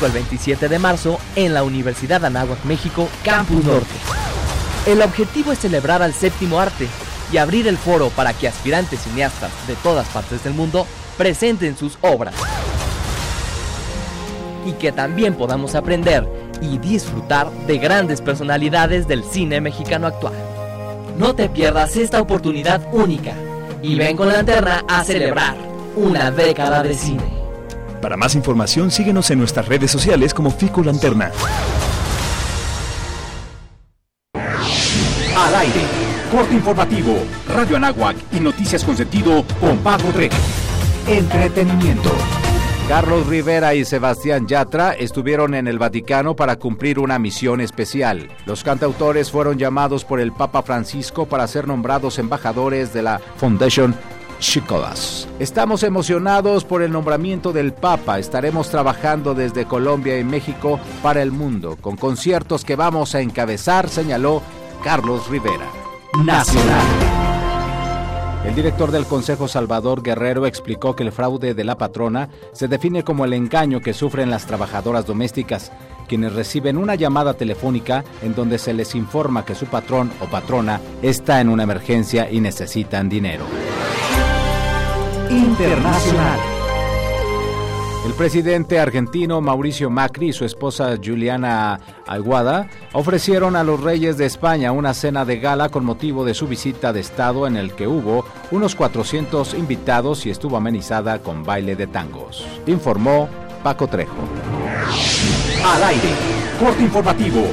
25 al 27 de marzo en la Universidad Anáhuac México, Campus Norte. El objetivo es celebrar al séptimo arte y abrir el foro para que aspirantes cineastas de todas partes del mundo presenten sus obras. Y que también podamos aprender y disfrutar de grandes personalidades del cine mexicano actual. No te pierdas esta oportunidad única y ven con la lanterna a celebrar una década de cine. Para más información síguenos en nuestras redes sociales como Fico Lanterna. Al aire, corte informativo, Radio Anáhuac y noticias con sentido con Paco Trejo. Entretenimiento. Carlos Rivera y Sebastián Yatra estuvieron en el Vaticano para cumplir una misión especial. Los cantautores fueron llamados por el Papa Francisco para ser nombrados embajadores de la Foundation Chicolas. Estamos emocionados por el nombramiento del Papa. Estaremos trabajando desde Colombia y México para el mundo, con conciertos que vamos a encabezar, señaló Carlos Rivera. Nacional. El director del Consejo Salvador Guerrero explicó que el fraude de la patrona se define como el engaño que sufren las trabajadoras domésticas, quienes reciben una llamada telefónica en donde se les informa que su patrón o patrona está en una emergencia y necesitan dinero. Internacional. El presidente argentino Mauricio Macri y su esposa Juliana Aguada ofrecieron a los reyes de España una cena de gala con motivo de su visita de Estado en el que hubo unos 400 invitados y estuvo amenizada con baile de tangos. Informó Paco Trejo. Al aire, corte informativo.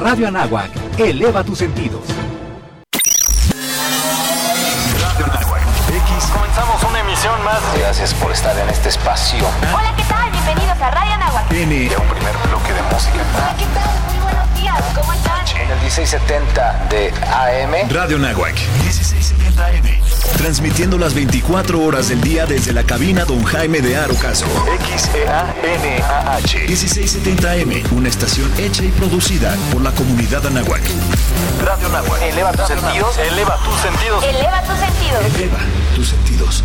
Radio Anáhuac, eleva tus sentidos. Gracias por estar en este espacio. Hola, ¿qué tal? Bienvenidos a Radio Anáhuac. Tiene un primer bloque de música. Hola, ¿qué tal? Muy buenos días. ¿Cómo están? En el 1670 de AM. Radio Nahuac, 1670 AM. Transmitiendo las 24 horas del día desde la cabina Don Jaime de Arocaso. XEANAH. 1670 AM, una estación hecha y producida por la comunidad Anáhuac. Radio Nahuac. Eleva tus sentidos. Eleva tus sentidos. Eleva tus sentidos. Eleva tus sentidos.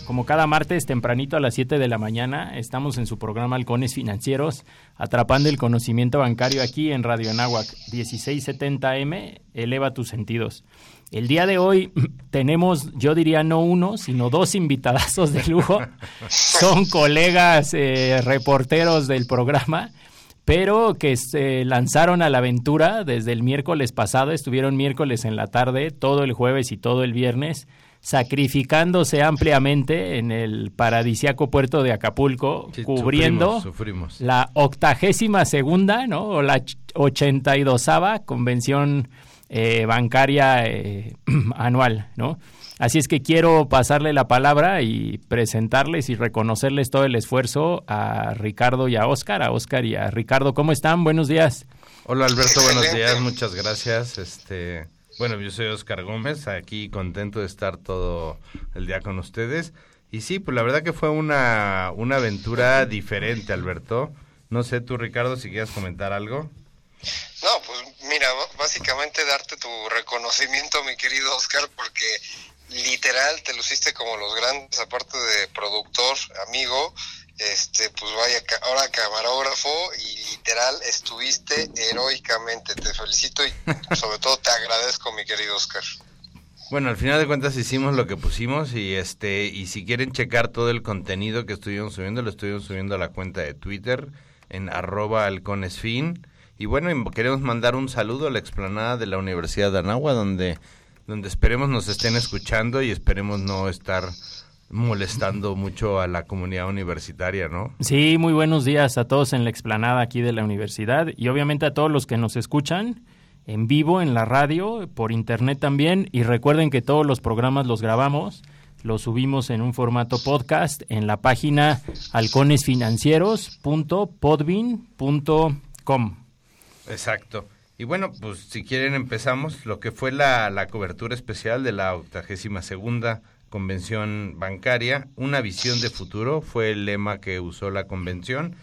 Como cada martes tempranito a las 7 de la mañana, estamos en su programa Halcones Financieros, atrapando el conocimiento bancario aquí en Radio Anáhuac, 1670M, eleva tus sentidos. El día de hoy tenemos, yo diría no uno, sino dos invitadazos de lujo. Son colegas eh, reporteros del programa, pero que se lanzaron a la aventura desde el miércoles pasado, estuvieron miércoles en la tarde, todo el jueves y todo el viernes sacrificándose ampliamente en el paradisiaco puerto de Acapulco, Sí, cubriendo sufrimos, sufrimos. la octagésima segunda, ¿no? O la ochenta y dosava convención eh, bancaria eh, anual, ¿no? Así es que quiero pasarle la palabra y presentarles y reconocerles todo el esfuerzo a Ricardo y a Oscar, a Oscar y a Ricardo. ¿Cómo están? Buenos días. Hola Alberto, buenos días, muchas gracias. Este, bueno, yo soy Oscar Gómez, aquí contento de estar todo el día con ustedes. Y sí, pues la verdad que fue una, una aventura diferente, Alberto. No sé, tú Ricardo, si quieres comentar algo. No, pues mira, básicamente darte tu reconocimiento, mi querido Oscar, porque literal te luciste como los grandes, aparte de productor, amigo, este, pues vaya, ahora camarógrafo y literal estuviste heroicamente. Te felicito y sobre todo te agradezco, mi querido Oscar. Bueno, al final de cuentas hicimos lo que pusimos y este y si quieren checar todo el contenido que estuvimos subiendo, lo estuvimos subiendo a la cuenta de Twitter en arroba halconesfin. Y bueno, y queremos mandar un saludo a la explanada de la Universidad de Anagua, donde, donde esperemos nos estén escuchando y esperemos no estar molestando mucho a la comunidad universitaria, ¿no? Sí, muy buenos días a todos en la explanada aquí de la universidad y obviamente a todos los que nos escuchan en vivo en la radio, por internet también y recuerden que todos los programas los grabamos. lo subimos en un formato podcast en la página halconesfinancieros.podbean.com. Exacto. Y bueno, pues si quieren empezamos lo que fue la, la cobertura especial de la 82 segunda convención bancaria. Una visión de futuro fue el lema que usó la convención.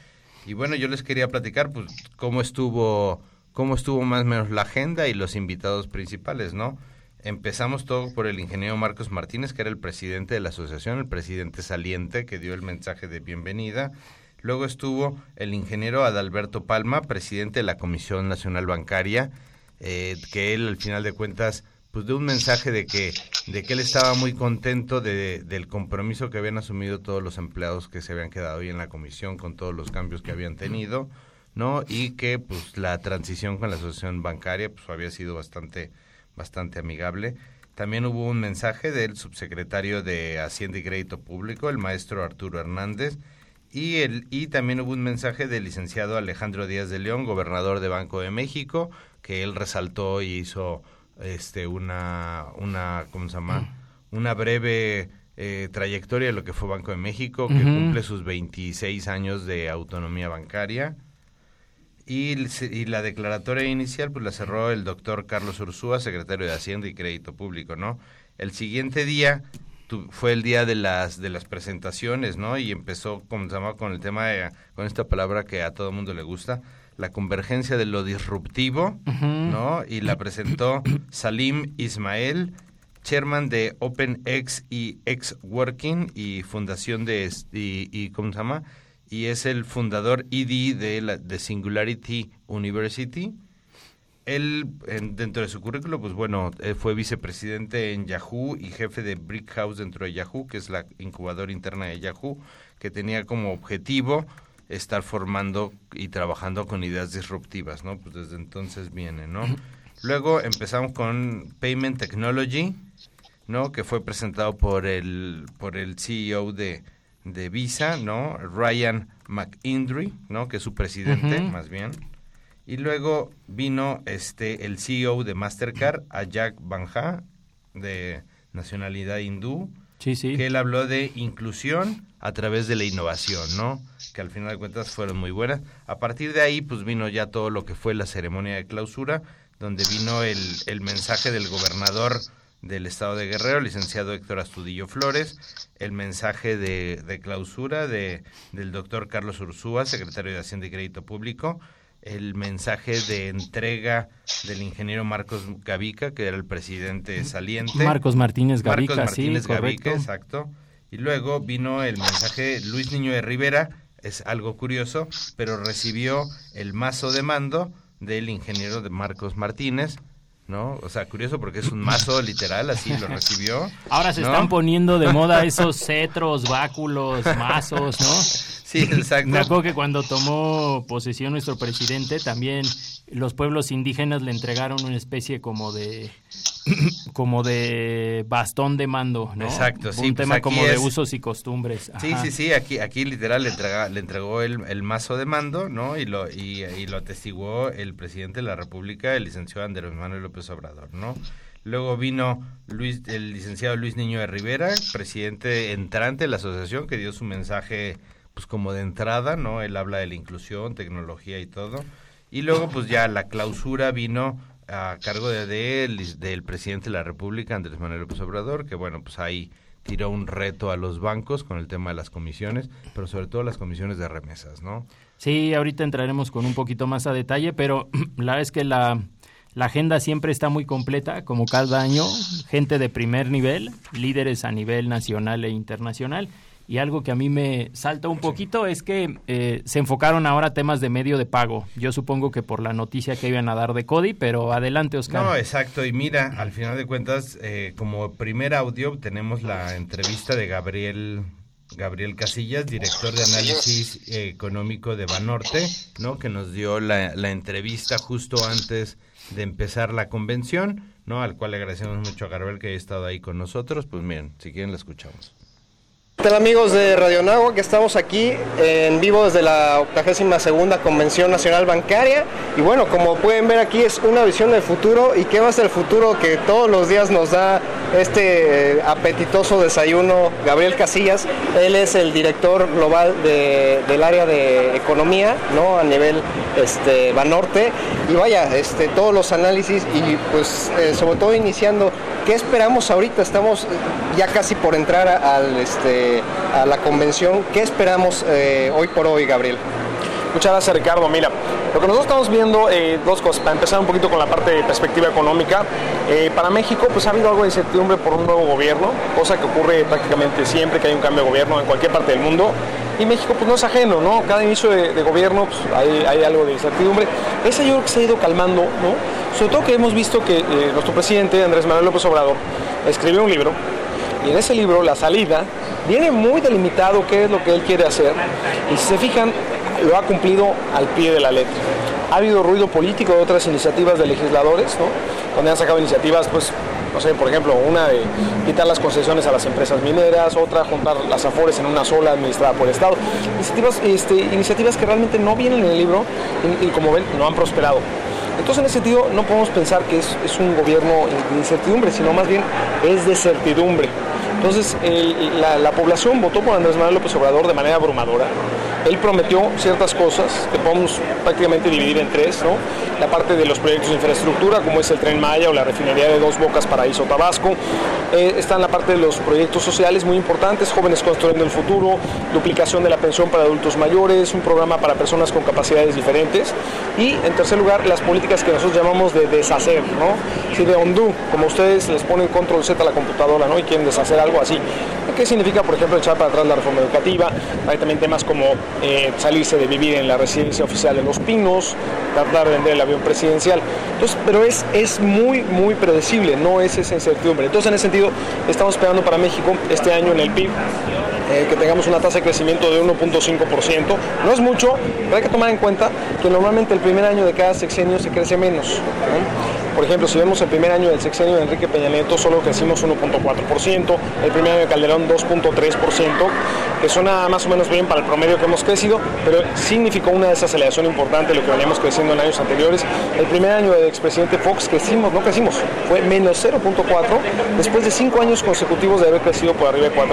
Y bueno, yo les quería platicar pues cómo estuvo, cómo estuvo más o menos la agenda y los invitados principales, ¿no? Empezamos todo por el ingeniero Marcos Martínez, que era el presidente de la asociación, el presidente saliente, que dio el mensaje de bienvenida. Luego estuvo el ingeniero Adalberto Palma, presidente de la Comisión Nacional Bancaria, eh, que él al final de cuentas pues dio un mensaje de que de que él estaba muy contento de, del compromiso que habían asumido todos los empleados que se habían quedado ahí en la comisión con todos los cambios que habían tenido, ¿no? Y que pues la transición con la asociación bancaria pues había sido bastante bastante amigable. También hubo un mensaje del subsecretario de Hacienda y Crédito Público, el maestro Arturo Hernández, y, el, y también hubo un mensaje del licenciado Alejandro Díaz de León, gobernador de Banco de México, que él resaltó y hizo este una, una ¿cómo se llama? Una breve eh, trayectoria de lo que fue Banco de México, que cumple sus 26 años de autonomía bancaria. Y la declaratoria inicial pues la cerró el doctor Carlos Ursúa, secretario de Hacienda y Crédito Público, ¿no? El siguiente día tu- fue el día de las de las presentaciones, ¿no? Y empezó como se llama con el tema de, con esta palabra que a todo mundo le gusta, la convergencia de lo disruptivo. ¿no? Y la presentó Salim Ismael, chairman de OpenX y X-Working y fundación de y, y ¿cómo se llama? Y es el fundador ED de la de Singularity University. Él, en- dentro de su currículo, pues bueno, eh, fue vicepresidente en Yahoo y jefe de Brick House dentro de Yahoo, que es la incubadora interna de Yahoo, que tenía como objetivo estar formando y trabajando con ideas disruptivas, ¿no? Pues desde entonces viene, ¿no? Luego empezamos con Payment Technology, ¿no? Que fue presentado por el, por el CEO de, de Visa, ¿no? Ryan McIndry, ¿no? Que es su presidente, Ujú. más bien. Y luego vino este el CEO de Mastercard, Ajak Banja, de nacionalidad hindú, Que él habló de inclusión a través de la innovación, ¿no? Que al final de cuentas fueron muy buenas. A partir de ahí, pues vino ya todo lo que fue la ceremonia de clausura, donde vino el, el mensaje del gobernador del estado de Guerrero, licenciado Héctor Astudillo Flores, el mensaje de, de clausura de, del doctor Carlos Ursúa, secretario de Hacienda y Crédito Público, el mensaje de entrega del ingeniero Marcos Gavica, que era el presidente saliente. Marcos Martínez Gavica, Marcos Martínez sí, Gavica, correcto. exacto. Y luego vino el mensaje Luis Niño de Rivera, es algo curioso, pero recibió el mazo de mando del ingeniero de Marcos Martínez, ¿no? O sea, curioso porque es un mazo literal, así lo recibió. Ahora se ¿no? están poniendo de moda esos cetros, báculos, mazos, ¿no? Sí, exacto. Me acuerdo que cuando tomó posesión nuestro presidente, también los pueblos indígenas le entregaron una especie como de como de bastón de mando, ¿no? Exacto, sí, Un pues tema como de usos y costumbres. Sí, sí, sí, aquí, aquí literal le, entrega- le entregó el, el mazo de mando, ¿no? Y lo, y, y lo atestiguó el presidente de la República, el licenciado Andrés Manuel López Obrador, ¿no? Luego vino Luis, el licenciado Luis Niño de Rivera, presidente entrante de la asociación, que dio su mensaje, pues como de entrada, ¿no? Él habla de la inclusión, tecnología y todo. Y luego, pues ya la clausura vino a cargo de, él, del presidente de la República, Andrés Manuel López Obrador, que bueno, pues ahí tiró un reto a los bancos con el tema de las comisiones, pero sobre todo las comisiones de remesas, ¿no? Sí, ahorita entraremos con un poquito más a detalle, pero la verdad es que la, la agenda siempre está muy completa, como cada año, gente de primer nivel, líderes a nivel nacional e internacional. Y algo que a mí me salta un poquito es que eh, se enfocaron ahora a temas de medio de pago. Yo supongo que por la noticia que iban a dar de Cody, pero adelante, Oscar. No, exacto. Y mira, al final de cuentas, eh, como primer audio tenemos la entrevista de Gabriel Gabriel Casillas, director de análisis económico de Banorte, ¿no? Que nos dio la, la entrevista justo antes de empezar la convención, ¿no? Al cual le agradecemos mucho a Gabriel que haya estado ahí con nosotros. Pues miren, si quieren la escuchamos. ¿Qué tal amigos de Radio Nagua? Que estamos aquí en vivo desde la 82 Convención Nacional Bancaria. Y bueno, como pueden ver aquí es una visión del futuro. ¿Y qué va a ser el futuro que todos los días nos da este apetitoso desayuno? Gabriel Casillas, él es el director global de, del área de economía, ¿no? A nivel este, Banorte. Y vaya, este, todos los análisis y pues eh, sobre todo iniciando, ¿qué esperamos ahorita? Estamos ya casi por entrar a, al... Este, a la convención. ¿Qué esperamos eh, hoy por hoy, Gabriel? Muchas gracias, Ricardo. Mira, lo que nosotros estamos viendo, eh, dos cosas. Para empezar un poquito con la parte de perspectiva económica. Eh, para México, pues ha habido algo de incertidumbre por un nuevo gobierno, cosa que ocurre prácticamente siempre que hay un cambio de gobierno en cualquier parte del mundo. Y México, pues no es ajeno, ¿no? Cada inicio de, gobierno, pues hay, hay, algo de incertidumbre. Esa yo creo que se ha ido calmando, ¿no? Sobre todo que hemos visto que nuestro presidente, Andrés Manuel López Obrador, escribió un libro. Y en ese libro, La Salida, viene muy delimitado qué es lo que él quiere hacer y si se fijan lo ha cumplido al pie de la letra. Ha habido ruido político de otras iniciativas de legisladores, ¿no? donde han sacado iniciativas, pues, no sé, por ejemplo, una de quitar las concesiones a las empresas mineras, otra juntar las afores en una sola administrada por el Estado. Iniciativas, este, iniciativas que realmente no vienen en el libro y, como ven no han prosperado. Entonces, en ese sentido, no podemos pensar que es, un gobierno de incertidumbre, sino más bien es de certidumbre. Entonces, la, población votó por Andrés Manuel López Obrador de manera abrumadora. Él prometió ciertas cosas que podemos prácticamente dividir en tres, ¿no? La parte de los proyectos de infraestructura, como es el Tren Maya o la refinería de Dos Bocas Paraíso Tabasco. Eh, está en la parte de los proyectos sociales muy importantes, Jóvenes Construyendo el Futuro, duplicación de la pensión para adultos mayores, un programa para personas con capacidades diferentes. Y, en tercer lugar, las políticas que nosotros llamamos de deshacer, ¿no? Sí, de undo, como ustedes les ponen control Z a la computadora, ¿no? Y quieren deshacer algo así. ¿Qué significa, por ejemplo, echar para atrás la reforma educativa? Hay también temas como eh, salirse de vivir en la residencia oficial de Los Pinos, tratar de vender el avión presidencial. Entonces, pero es, es muy, muy predecible, no es esa incertidumbre. Entonces, en ese sentido, estamos esperando para México este año en el PIB eh, que tengamos una tasa de crecimiento de 1.5%. No es mucho, pero hay que tomar en cuenta que normalmente el primer año de cada sexenio se crece menos. ¿no? Por ejemplo, si vemos el primer año del sexenio de Enrique Peña Nieto, solo crecimos 1.4%, el primer año de Calderón 2.3%, que suena más o menos bien para el promedio que hemos crecido, pero significó una desaceleración importante de lo que veníamos creciendo en años anteriores. El primer año del expresidente Fox crecimos, no crecimos, fue menos 0.4 después de cinco años consecutivos de haber crecido por arriba de 4%.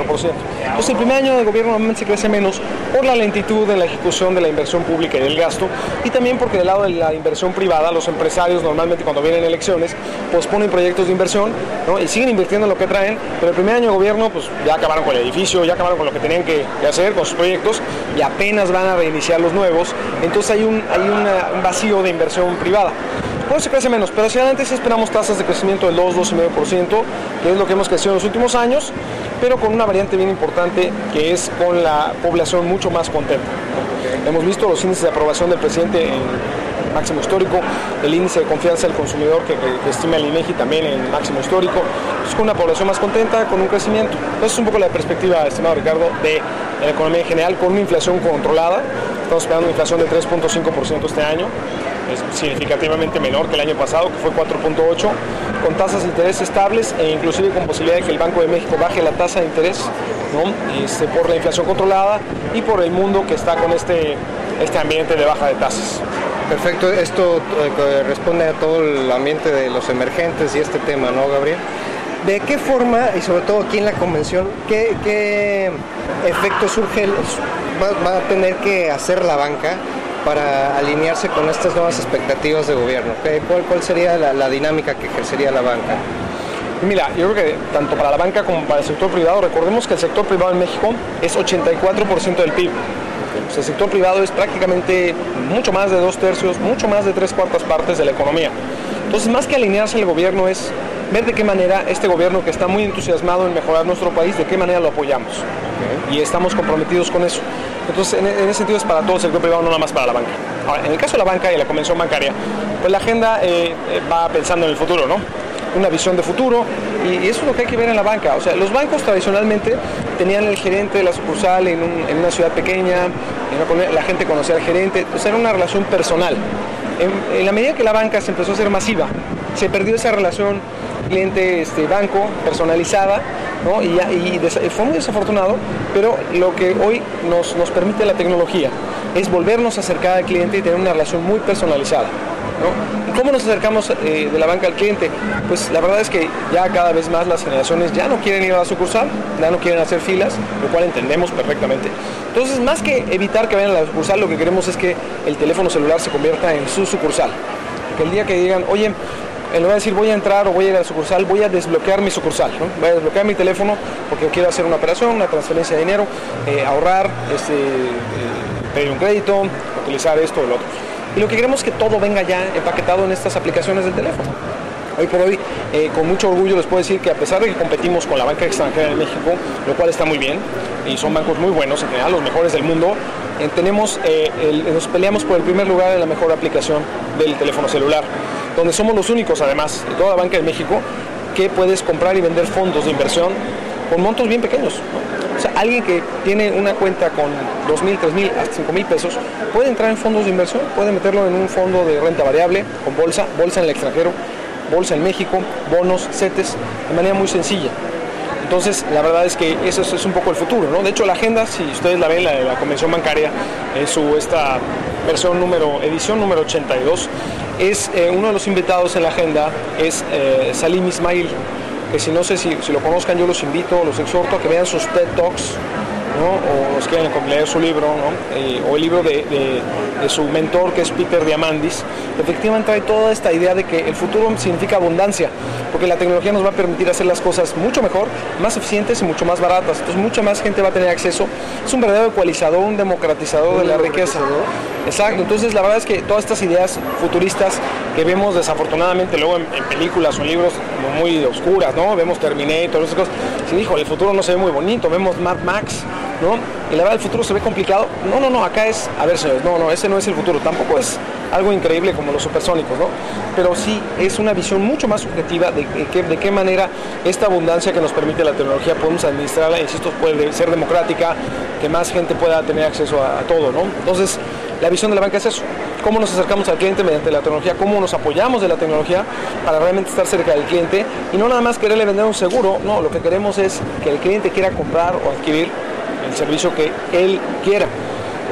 Entonces el primer año de gobierno normalmente se crece menos por la lentitud en la ejecución de la inversión pública y del gasto, y también porque del lado de la inversión privada, los empresarios normalmente cuando vienen elecciones posponen proyectos de inversión y siguen invirtiendo en lo que traen, pero el primer año de gobierno pues ya acabaron con el edificio, ya acabaron con lo que tenían que, hacer, con sus proyectos y apenas van a reiniciar los nuevos, entonces hay un, hay un vacío de inversión privada. Por eso se crece menos, pero hacia adelante sí esperamos tasas de crecimiento del 2, 2,5%, que es lo que hemos crecido en los últimos años, pero con una variante bien importante que es con la población mucho más contenta. Hemos visto los índices de aprobación del presidente en máximo histórico, el índice de confianza del consumidor que, estima el INEGI también en máximo histórico, es con una población más contenta, con un crecimiento. Entonces es un poco la perspectiva, estimado Ricardo, de la economía en general, con una inflación controlada, estamos esperando una inflación del 3.5% este año, es significativamente menor que el año pasado, que fue 4.8, con tasas de interés estables e inclusive con posibilidad de que el Banco de México baje la tasa de interés ¿no? este, por la inflación controlada y por el mundo que está con este, este ambiente de baja de tasas. Perfecto, esto eh, responde a todo el ambiente de los emergentes y este tema, ¿no, Gabriel? ¿De qué forma, y sobre todo aquí en la convención, qué, qué efecto surge, va, va, a tener que hacer la banca para alinearse con estas nuevas expectativas de gobierno? ¿Qué, cuál, ¿Cuál sería la, la dinámica que ejercería la banca? Mira, yo creo que tanto para la banca como para el sector privado, recordemos que el sector privado en México es 84% del PIB. el sector privado es prácticamente mucho más de dos tercios, mucho más de tres cuartas partes de la economía. Entonces, más que alinearse al gobierno es ver de qué manera este gobierno que está muy entusiasmado en mejorar nuestro país, de qué manera lo apoyamos. Okay. Y estamos comprometidos con eso. Entonces, en, en, ese sentido es para todo el sector privado, no nada más para la banca. Ahora, en el caso de la banca y la convención bancaria, pues la agenda eh, va pensando en el futuro, ¿no? una visión de futuro y, eso es lo que hay que ver en la banca. O sea, los bancos tradicionalmente tenían el gerente de la sucursal en, un, en una ciudad pequeña, una, la gente conocía al gerente, sea, era una relación personal. En, en, la medida que la banca se empezó a hacer masiva, se perdió esa relación cliente este, banco personalizada, ¿no? y, fue muy desafortunado, pero lo que hoy nos, nos permite la tecnología es volvernos a acercar al cliente y tener una relación muy personalizada. ¿no? ¿Y cómo nos acercamos eh, de la banca al cliente? Pues la verdad es que ya cada vez más las generaciones ya no quieren ir a la sucursal, ya no quieren hacer filas, lo cual entendemos perfectamente. Entonces, más que evitar que vayan a la sucursal, lo que queremos es que el teléfono celular se convierta en su sucursal. Que el día que digan, oye, en lugar de decir voy a entrar o voy a ir a la sucursal, voy a desbloquear mi sucursal, ¿no? voy a desbloquear mi teléfono porque quiero hacer una operación, una transferencia de dinero, eh, ahorrar, este, eh, pedir un crédito, utilizar esto o lo otro. Y lo que queremos es que todo venga ya empaquetado en estas aplicaciones del teléfono. Hoy por hoy, eh, con mucho orgullo les puedo decir que a pesar de que competimos con la banca extranjera en México, lo cual está muy bien, y son bancos muy buenos en general, los mejores del mundo, eh, tenemos, eh, nos peleamos por el primer lugar en la mejor aplicación del teléfono celular, donde somos los únicos además de toda la banca de México que puedes comprar y vender fondos de inversión con montos bien pequeños. O sea, alguien que tiene una cuenta con 2.000, 3.000, hasta 5.000 pesos, puede entrar en fondos de inversión, puede meterlo en un fondo de renta variable, con bolsa, bolsa en el extranjero, bolsa en México, bonos, CETES, de manera muy sencilla. Entonces, la verdad es que eso es un poco el futuro, ¿no? De hecho, la agenda, si ustedes la ven, la de la Convención Bancaria, en su esta versión número, edición número 82, es eh, uno de los invitados en la agenda es eh, Salim Ismail, que si no sé si, si, lo conozcan, yo los invito, los exhorto a que vean sus TED Talks, ¿no? o los quieren leer su libro, ¿no? eh, o el libro de, su mentor, que es Peter Diamandis. Efectivamente trae toda esta idea de que el futuro significa abundancia, porque la tecnología nos va a permitir hacer las cosas mucho mejor, más eficientes y mucho más baratas. Entonces mucha más gente va a tener acceso. Es un verdadero ecualizador, un democratizador de la riqueza. Exacto, entonces la verdad es que todas estas ideas futuristas que vemos desafortunadamente luego en, películas o en libros muy oscuras, ¿no? Vemos Terminator, esas cosas. Sí, hijo, el futuro no se ve muy bonito, vemos Mad Max, ¿no? Y la verdad el futuro se ve complicado. No, no, no, acá es, a ver señores, no, no, ese no es el futuro, tampoco es algo increíble como los supersónicos, ¿no? Pero sí es una visión mucho más subjetiva de, de, de qué manera esta abundancia que nos permite la tecnología podemos administrarla, insisto, puede ser democrática, que más gente pueda tener acceso a, a todo, ¿no? Entonces, la visión de la banca es eso, cómo nos acercamos al cliente mediante la tecnología, cómo nos apoyamos de la tecnología para realmente estar cerca del cliente y no nada más quererle vender un seguro, no, lo que queremos es que el cliente quiera comprar o adquirir el servicio que él quiera,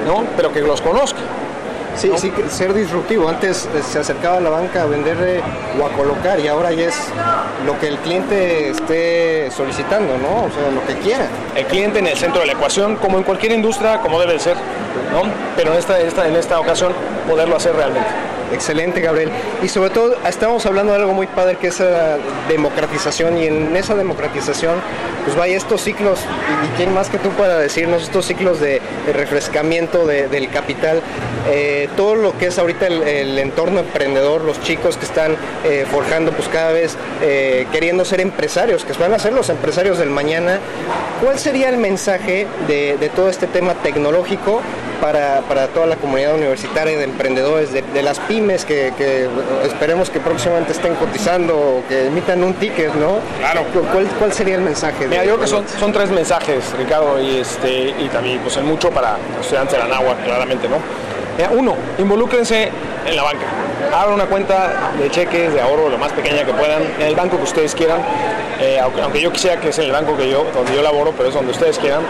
¿no? pero que los conozca. Sí, ¿no? sí, ser disruptivo. Antes eh, se acercaba a la banca a vender eh, o a colocar y ahora ya es lo que el cliente esté solicitando, ¿no? O sea, lo que quiera. El cliente en el centro de la ecuación, como en cualquier industria, como debe de ser, ¿no? Pero en esta, esta, en esta ocasión poderlo hacer realmente. Excelente, Gabriel. Y sobre todo, estamos hablando de algo muy padre que es la democratización y en esa democratización, pues vaya estos ciclos, y quién más que tú para decirnos, estos ciclos de, refrescamiento de, del capital, eh, todo lo que es ahorita el, entorno emprendedor, los chicos que están eh, forjando pues cada vez eh, queriendo ser empresarios, que van a ser los empresarios del mañana, ¿cuál sería el mensaje de todo este tema tecnológico para, para, toda la comunidad universitaria de emprendedores, de, de las pymes que, que, esperemos que próximamente estén cotizando o que emitan un ticket, ¿no? Claro. ¿Cuál, cuál sería el mensaje? Mira, yo creo que son, son tres mensajes, Ricardo, y, este, y también pues en mucho para los estudiantes de la NAHUA, claramente, ¿no? Mira, uno, involúcrense en la banca. Abran una cuenta de cheques, de ahorro, lo más pequeña que puedan, en el banco que ustedes quieran, eh, aunque, aunque yo quisiera que es en el banco que yo, donde yo laboro, pero es donde ustedes quieran.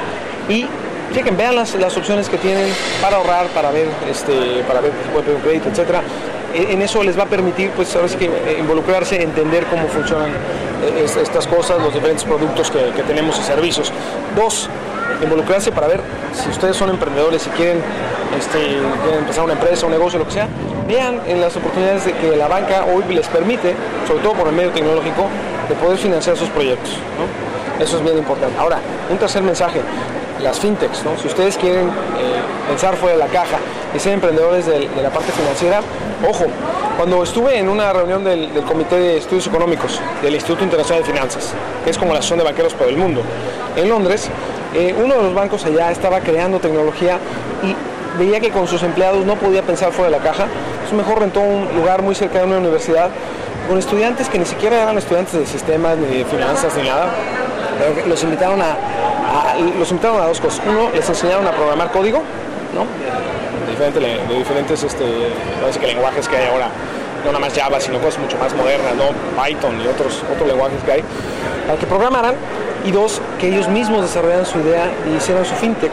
Y chequen, vean las, opciones que tienen para ahorrar, para ver, este, para ver un crédito, etcétera. En eso les va a permitir, pues ahora que eh, involucrarse, entender cómo funcionan eh, estas cosas, los diferentes productos que, tenemos y servicios. Dos, involucrarse para ver si ustedes son emprendedores y quieren, este, quieren empezar una empresa, un negocio, lo que sea, vean en las oportunidades de que la banca hoy les permite, sobre todo por el medio tecnológico, de poder financiar sus proyectos. Eso es bien importante. Ahora, un tercer mensaje, las fintechs, ¿no? si ustedes quieren eh, pensar fuera de la caja y ser emprendedores de, la parte financiera, ojo, cuando estuve en una reunión del, del, Comité de Estudios Económicos del Instituto Internacional de Finanzas, que es como la asociación de banqueros por el mundo, en Londres, eh, uno de los bancos allá estaba creando tecnología y veía que con sus empleados no podía pensar fuera de la caja, entonces mejor rentó un lugar muy cerca de una universidad con estudiantes que ni siquiera eran estudiantes de sistemas, ni de finanzas, ni nada, pero los invitaron a, a, los invitaron a dos cosas. Uno, les enseñaron a programar código, ¿no? De, diferente, de diferentes este, lenguajes que hay ahora no nada más Java, sino cosas mucho más modernas, ¿no? Python y otros, otros lenguajes que hay, para que programaran y dos, que ellos mismos desarrollaran su idea y hicieran su fintech.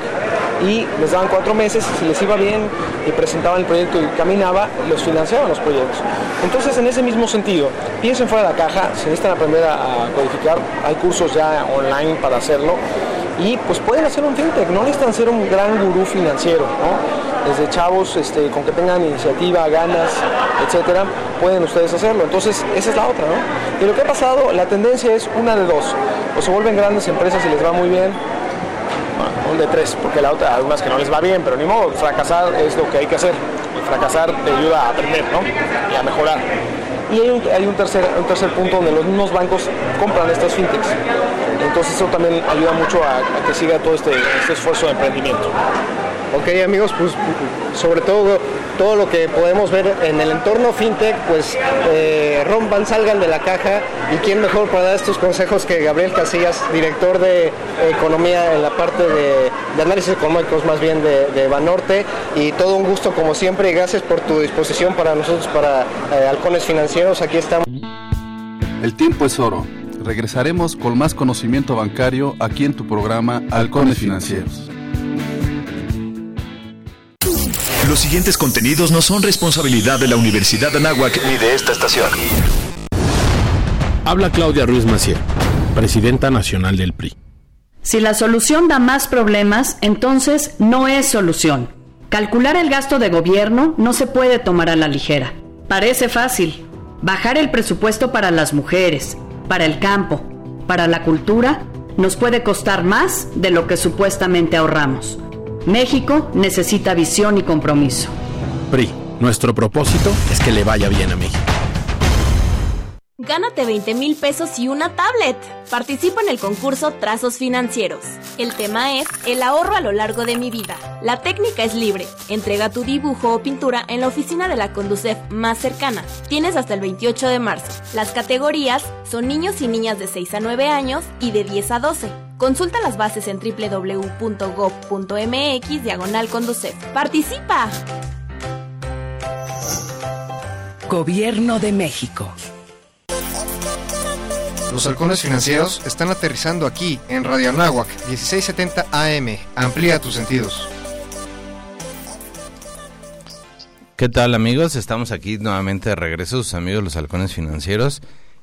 Y les daban cuatro meses, si les iba bien y presentaban el proyecto y caminaba, los financiaban los proyectos. Entonces, en ese mismo sentido, piensen fuera de la caja, se necesitan aprender a codificar, hay cursos ya online para hacerlo y pues pueden hacer un fintech, no necesitan ser un gran gurú financiero, ¿no? Desde chavos, este, con que tengan iniciativa, ganas, etcétera, pueden ustedes hacerlo. Entonces, esa es la otra, ¿no? Y lo que ha pasado, la tendencia es una de dos. O se vuelven grandes empresas y les va muy bien, bueno, un de tres, porque la otra, algunas que no les va bien, pero ni modo, fracasar es lo que hay que hacer. Y fracasar te ayuda a aprender, ¿no? Y a mejorar. Y hay un, tercer, un tercer punto donde los mismos bancos compran estas fintechs. Entonces eso también ayuda mucho a, a que siga todo este, este esfuerzo de emprendimiento. Ok amigos, pues sobre todo todo lo que podemos ver en el entorno fintech, pues eh, rompan, salgan de la caja y quién mejor para dar estos consejos que Gabriel Casillas, director de economía en la parte de, análisis económicos más bien de, de, Banorte y todo un gusto como siempre y gracias por tu disposición para nosotros, para eh, Halcones Financieros, aquí estamos. El tiempo es oro. Regresaremos con más conocimiento bancario aquí en tu programa Halcones Financieros. Los siguientes contenidos no son responsabilidad de la Universidad de Anáhuac ni de esta estación. Habla Claudia Ruiz Macier, presidenta nacional del PRI. Si la solución da más problemas, entonces no es solución. Calcular el gasto de gobierno no se puede tomar a la ligera. Parece fácil. Bajar el presupuesto para las mujeres, para el campo, para la cultura, nos puede costar más de lo que supuestamente ahorramos. México necesita visión y compromiso. PRI, nuestro propósito es que le vaya bien a México. Gánate 20 mil pesos y una tablet. Participa en el concurso Trazos Financieros. El tema es el ahorro a lo largo de mi vida. La técnica es libre. Entrega tu dibujo o pintura en la oficina de la Conducef más cercana. Tienes hasta el 28 de marzo. Las categorías son niños y niñas de 6 a 9 años y de 10 a 12. Consulta las bases en www.gov.mx diagonal Conducef. ¡Participa! Gobierno de México. Los halcones financieros están aterrizando aquí en Radio Anáhuac 1670 AM. Amplía tus sentidos. ¿Qué tal amigos? Estamos aquí nuevamente de regreso, sus amigos los halcones financieros.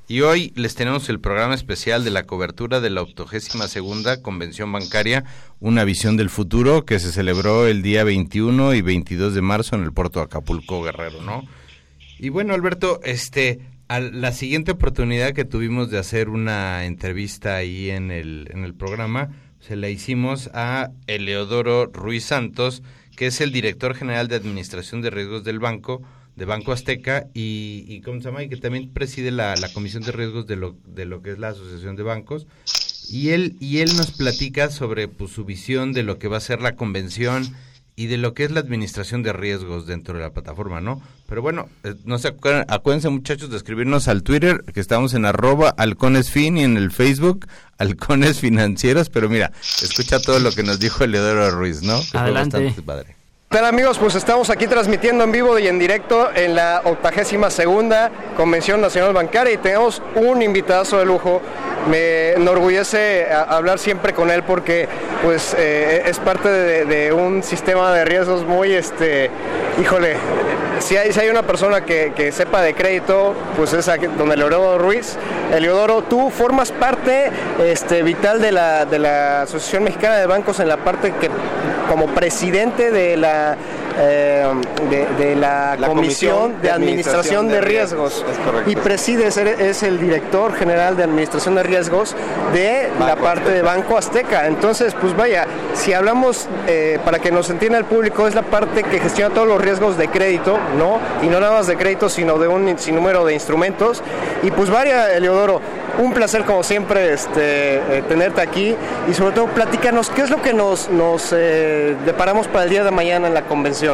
Y hoy les tenemos el programa especial de la cobertura de la octogésima segunda Convención Bancaria, una visión del futuro, que se celebró el día 21 y 22 de marzo en el puerto de Acapulco, Guerrero, ¿no? Y bueno, Alberto, este, a la siguiente oportunidad que tuvimos de hacer una entrevista ahí en el, en el programa, se la hicimos a Eleodoro Ruiz Santos, que es el director general de Administración de Riesgos del Banco, de Banco Azteca y, y ¿cómo se llama? Y que también preside la, la, Comisión de Riesgos de lo, de lo que es la Asociación de Bancos. Y él, y él nos platica sobre pues, su visión de lo que va a ser la convención y de lo que es la administración de riesgos dentro de la plataforma, ¿no? Pero bueno, eh, no se acuerdan, acuérdense muchachos de escribirnos al Twitter, que estamos en arroba halconesfin y en el Facebook halcones financieros, pero mira, escucha todo lo que nos dijo Eleodoro Ruiz, ¿no? Que Adelante. padre. ¿Qué tal amigos? Pues estamos aquí transmitiendo en vivo y en directo en la 82 segunda Convención Nacional Bancaria y tenemos un invitado de lujo. Me enorgullece hablar siempre con él porque pues eh, es parte de, un sistema de riesgos muy, este, híjole, si hay, si hay una persona que, que, sepa de crédito, pues es aquí, don Ruiz. Eleodoro, tú formas parte este, vital de la, de la Asociación Mexicana de Bancos en la parte que como presidente de la uh, eh, de, de, la, la Comisión, Comisión de, Administración, de, Riesgos. Es y presides, es el director general de Administración de Riesgos de Banco la parte Azteca. de Banco Azteca. Entonces, pues vaya, si hablamos, eh, para que nos entienda el público, es la parte que gestiona todos los riesgos de crédito, ¿no? Y no nada más de crédito, sino de un sinnúmero de instrumentos. Y pues vaya, Eleodoro, un placer como siempre este, eh, tenerte aquí y sobre todo platícanos qué es lo que nos, nos deparamos para el día de mañana en la convención.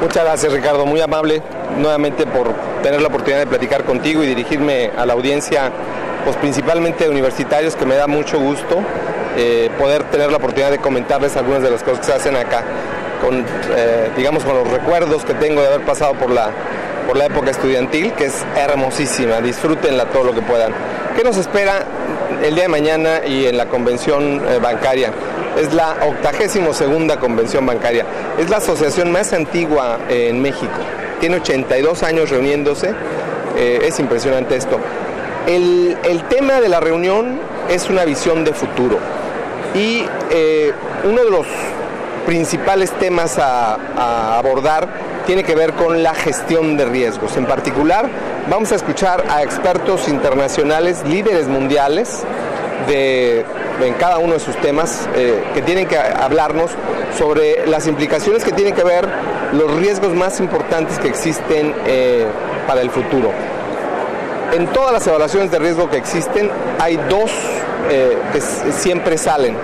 Muchas gracias Ricardo, muy amable nuevamente por tener la oportunidad de platicar contigo y dirigirme a la audiencia, pues principalmente universitarios, que me da mucho gusto eh, poder tener la oportunidad de comentarles algunas de las cosas que se hacen acá, con, digamos con los recuerdos que tengo de haber pasado por la por la época estudiantil, que es hermosísima. Disfrútenla todo lo que puedan. ¿Qué nos espera el día de mañana y en la convención eh, bancaria? Es la 82 segunda convención bancaria. Es la asociación más antigua eh, en México. Tiene 82 años reuniéndose. Eh, es impresionante esto. El, el, tema de la reunión es una visión de futuro. Y uno de los principales temas a abordar tiene que ver con la gestión de riesgos. En particular, vamos a escuchar a expertos internacionales, líderes mundiales, de, en cada uno de sus temas, eh, que tienen que hablarnos sobre las implicaciones que tienen que ver los riesgos más importantes que existen eh, para el futuro. En todas las evaluaciones de riesgo que existen, hay dos eh, que siempre salen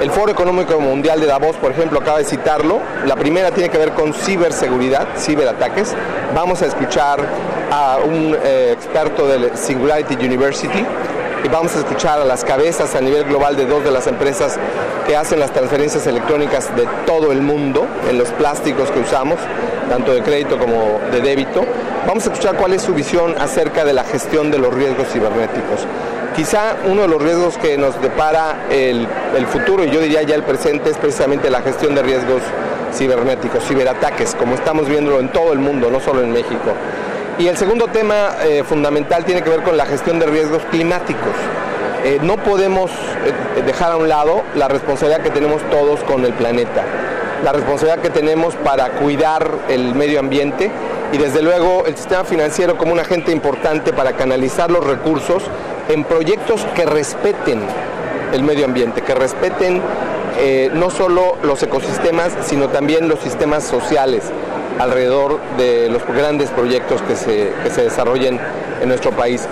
el Foro Económico Mundial de Davos, por ejemplo, acaba de citarlo. La primera tiene que ver con ciberseguridad, ciberataques. Vamos a escuchar a un experto del Singularity University y vamos a escuchar a las cabezas a nivel global de dos de las empresas que hacen las transferencias electrónicas de todo el mundo en los plásticos que usamos, tanto de crédito como de débito. Vamos a escuchar cuál es su visión acerca de la gestión de los riesgos cibernéticos. Quizá uno de los riesgos que nos depara el, el, futuro, y yo diría ya el presente, es precisamente la gestión de riesgos cibernéticos, ciberataques, como estamos viéndolo en todo el mundo, no solo en México. Y el segundo tema eh, fundamental tiene que ver con la gestión de riesgos climáticos. Eh, no podemos eh, dejar a un lado la responsabilidad que tenemos todos con el planeta, la responsabilidad que tenemos para cuidar el medio ambiente y desde luego el sistema financiero como un agente importante para canalizar los recursos en proyectos que respeten el medio ambiente, que respeten no solo los ecosistemas, sino también los sistemas sociales alrededor de los grandes proyectos que se, que se desarrollen en nuestro país.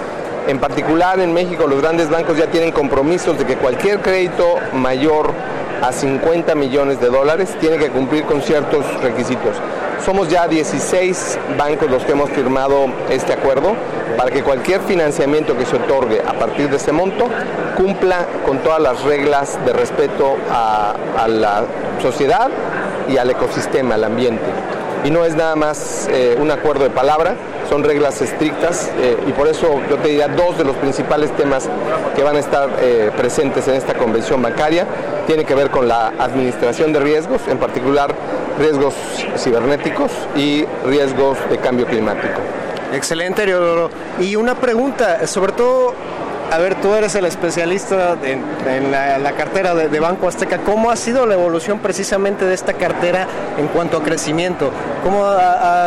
En particular en México los grandes bancos ya tienen compromisos de que cualquier crédito mayor a 50 millones de dólares tiene que cumplir con ciertos requisitos. Somos ya 16 bancos los que hemos firmado este acuerdo para que cualquier financiamiento que se otorgue a partir de ese monto cumpla con todas las reglas de respeto a, a la sociedad y al ecosistema, al ambiente. Y no es nada más eh, un acuerdo de palabra, son reglas estrictas eh, y por eso yo te diría dos de los principales temas que van a estar eh, presentes en esta convención bancaria tiene que ver con la administración de riesgos, en particular riesgos cibernéticos y riesgos de cambio climático. Excelente, Ariodoro. Y una pregunta, sobre todo a ver, tú eres el especialista en, la, cartera de, Banco Azteca. ¿Cómo ha sido la evolución precisamente de esta cartera en cuanto a crecimiento? ¿Cómo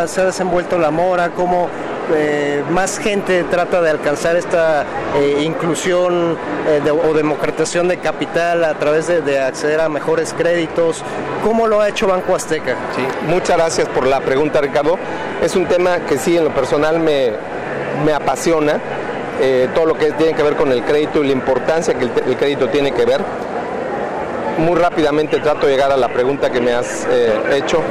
se ha desenvuelto la mora? ¿Cómo eh, más gente trata de alcanzar esta eh, inclusión eh, o democratización de capital a través de, de, acceder a mejores créditos? ¿Cómo lo ha hecho Banco Azteca? Sí, muchas gracias por la pregunta, Ricardo. Es un tema que sí, en lo personal me, me apasiona eh, todo lo que tiene que ver con el crédito y la importancia que el, crédito tiene que ver. Muy rápidamente trato de llegar a la pregunta que me has eh, hecho.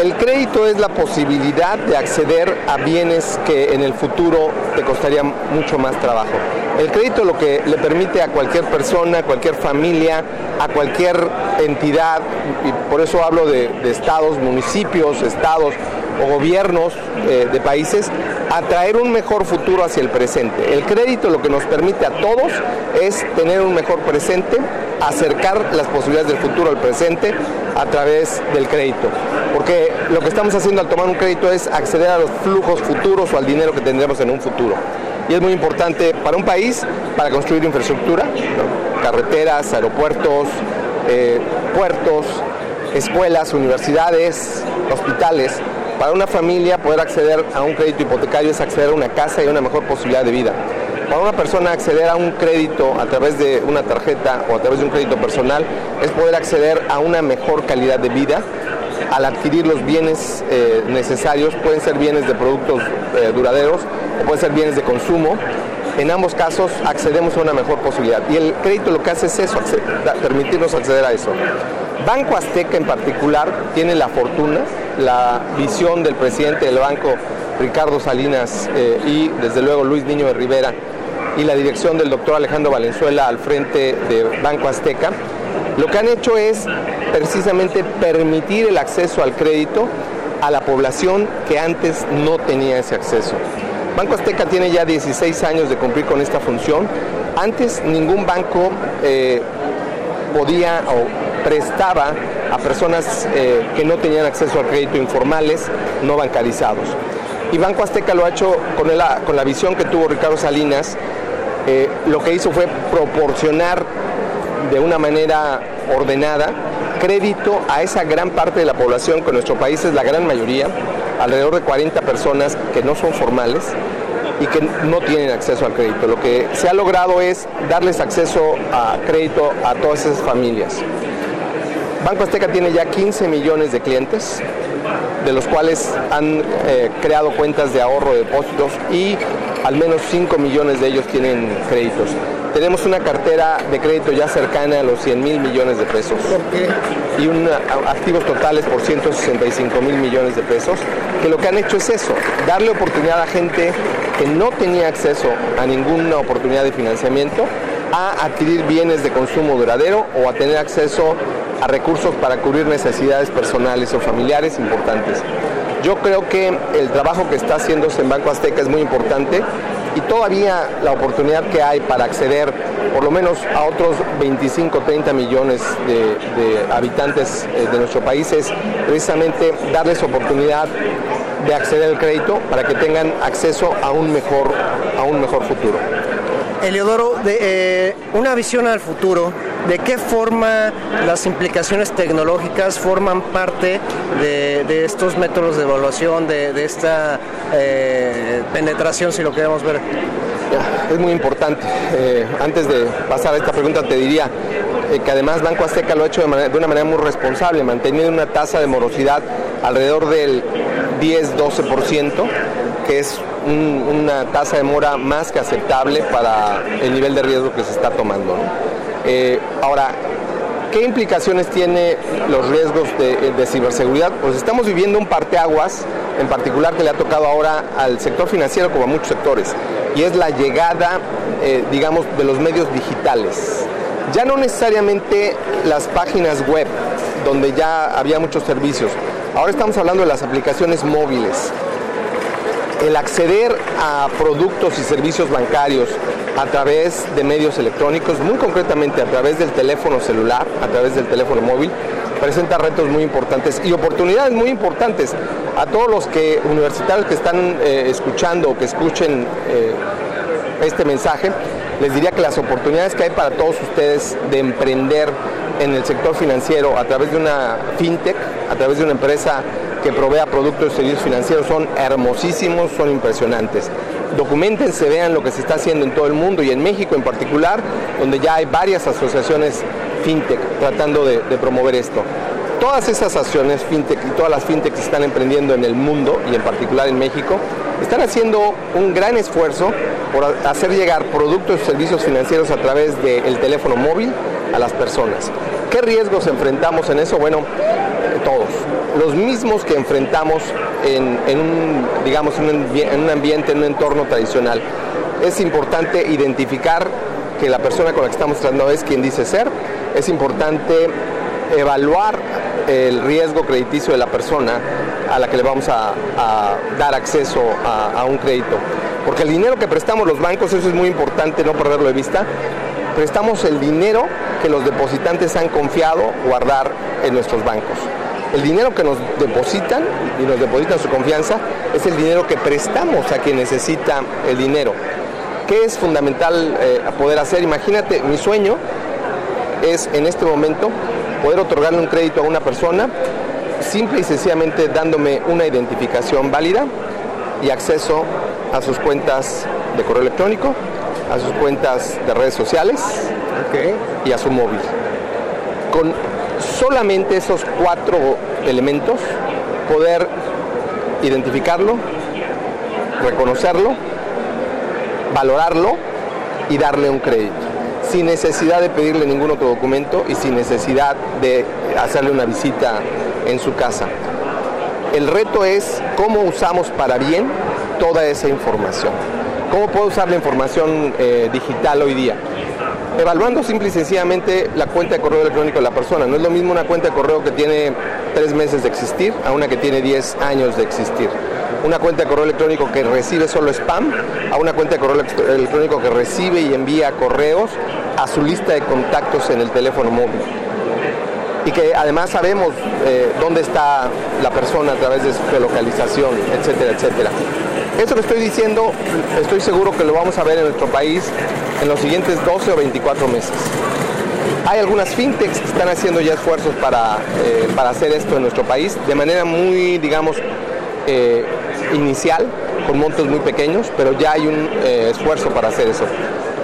El crédito es la posibilidad de acceder a bienes que en el futuro te costaría mucho más trabajo. El crédito lo que le permite a cualquier persona, a cualquier familia, a cualquier entidad, y por eso hablo de estados, municipios, estados o gobiernos eh, de países, atraer un mejor futuro hacia el presente. El crédito lo que nos permite a todos es tener un mejor presente, acercar las posibilidades del futuro al presente a través del crédito. Porque lo que estamos haciendo al tomar un crédito es acceder a los flujos futuros o al dinero que tendremos en un futuro. Y es muy importante para un país, para construir infraestructura, carreteras, aeropuertos, eh, puertos, escuelas, universidades, hospitales. Para una familia poder acceder a un crédito hipotecario es acceder a una casa y una mejor posibilidad de vida. Para una persona acceder a un crédito a través de una tarjeta o a través de un crédito personal es poder acceder a una mejor calidad de vida al adquirir los bienes eh, necesarios, pueden ser bienes de productos eh, duraderos o pueden ser bienes de consumo. En ambos casos accedemos a una mejor posibilidad y el crédito lo que hace es eso, permitirnos acceder a eso. Banco Azteca en particular tiene la fortuna, la visión del presidente del banco, Ricardo Salinas, eh, y desde luego Luis Niño de Rivera, y la dirección del doctor Alejandro Valenzuela al frente de Banco Azteca, lo que han hecho es precisamente permitir el acceso al crédito a la población que antes no tenía ese acceso. Banco Azteca tiene ya 16 años de cumplir con esta función. Antes ningún banco eh, podía o prestaba a personas eh, que no tenían acceso al crédito informales, no bancarizados. Y Banco Azteca lo ha hecho con la, con la visión que tuvo Ricardo Salinas. Eh, lo que hizo fue proporcionar de una manera ordenada crédito a esa gran parte de la población que en nuestro país es la gran mayoría, alrededor de 40 personas que no son formales y que no tienen acceso al crédito. Lo que se ha logrado es darles acceso a crédito a todas esas familias. Banco Azteca tiene ya 15 millones de clientes, de los cuales han eh, creado cuentas de ahorro, de depósitos y al menos 5 millones de ellos tienen créditos. Tenemos una cartera de crédito ya cercana a los 100 mil millones de pesos. Y un, activos totales por 165 mil millones de pesos, que lo que han hecho es eso, darle oportunidad a gente que no tenía acceso a ninguna oportunidad de financiamiento a adquirir bienes de consumo duradero o a tener acceso a recursos para cubrir necesidades personales o familiares importantes. Yo creo que el trabajo que está haciéndose en Banco Azteca es muy importante y todavía la oportunidad que hay para acceder por lo menos a otros 25, 30 millones de, habitantes eh, de nuestro país es precisamente darles oportunidad de acceder al crédito para que tengan acceso a un mejor, a un mejor futuro. Eliodoro, eh, una visión al futuro, ¿de qué forma las implicaciones tecnológicas forman parte de, estos métodos de evaluación, de, esta eh, penetración, si lo queremos ver? Es muy importante. Eh, antes de pasar a esta pregunta te diría que además Banco Azteca lo ha hecho de, de una manera muy responsable, manteniendo una tasa de morosidad alrededor del 10-12%, que es una tasa de mora más que aceptable para el nivel de riesgo que se está tomando. Eh, ahora, ¿qué implicaciones tiene los riesgos de, ciberseguridad? Pues estamos viviendo un parteaguas, en particular que le ha tocado ahora al sector financiero como a muchos sectores, y es la llegada, eh, digamos, de los medios digitales. Ya no necesariamente las páginas web, donde ya había muchos servicios. Ahora estamos hablando de las aplicaciones móviles el acceder a productos y servicios bancarios a través de medios electrónicos, muy concretamente a través del teléfono celular, a través del teléfono móvil, presenta retos muy importantes y oportunidades muy importantes. A todos los que universitarios que están eh, escuchando o que escuchen eh, este mensaje, les diría que las oportunidades que hay para todos ustedes de emprender en el sector financiero a través de una fintech, a través de una empresa que provea productos y servicios financieros son hermosísimos, son impresionantes. Documentense, vean lo que se está haciendo en todo el mundo y en México en particular, donde ya hay varias asociaciones fintech tratando de, promover esto. Todas esas acciones fintech y todas las fintech que están emprendiendo en el mundo y en particular en México, están haciendo un gran esfuerzo por hacer llegar productos y servicios financieros a través del teléfono móvil a las personas. ¿Qué riesgos enfrentamos en eso? Bueno, todos, los mismos que enfrentamos en, un, digamos, en un ambiente, en un entorno tradicional. Es importante identificar que la persona con la que estamos tratando es quien dice ser, es importante evaluar el riesgo crediticio de la persona a la que le vamos a, dar acceso a, a, un crédito. Porque el dinero que prestamos los bancos, eso es muy importante no perderlo de vista, prestamos el dinero que los depositantes han confiado guardar en nuestros bancos. El dinero que nos depositan y nos depositan su confianza es el dinero que prestamos a quien necesita el dinero. ¿Qué es fundamental eh, poder hacer? Imagínate, mi sueño es en este momento poder otorgarle un crédito a una persona simple y sencillamente dándome una identificación válida y acceso a sus cuentas de correo electrónico, a sus cuentas de redes sociales y a su móvil. Con solamente esos cuatro elementos, poder identificarlo, reconocerlo, valorarlo y darle un crédito, sin necesidad de pedirle ningún otro documento y sin necesidad de hacerle una visita en su casa. El reto es cómo usamos para bien toda esa información. ¿Cómo puedo usar la información eh, digital hoy día? evaluando simple y sencillamente la cuenta de correo electrónico de la persona. No es lo mismo una cuenta de correo que tiene tres meses de existir a una que tiene 10 años de existir. Una cuenta de correo electrónico que recibe solo spam a una cuenta de correo electrónico que recibe y envía correos a su lista de contactos en el teléfono móvil. Y que además sabemos eh, dónde está la persona a través de su geolocalización, etcétera, etcétera. Eso que estoy diciendo, estoy seguro que lo vamos a ver en nuestro país en los siguientes 12 o 24 meses. Hay algunas fintechs que están haciendo ya esfuerzos para, eh, para hacer esto en nuestro país de manera muy, digamos, eh, inicial, con montos muy pequeños, pero ya hay un eh, esfuerzo para hacer eso.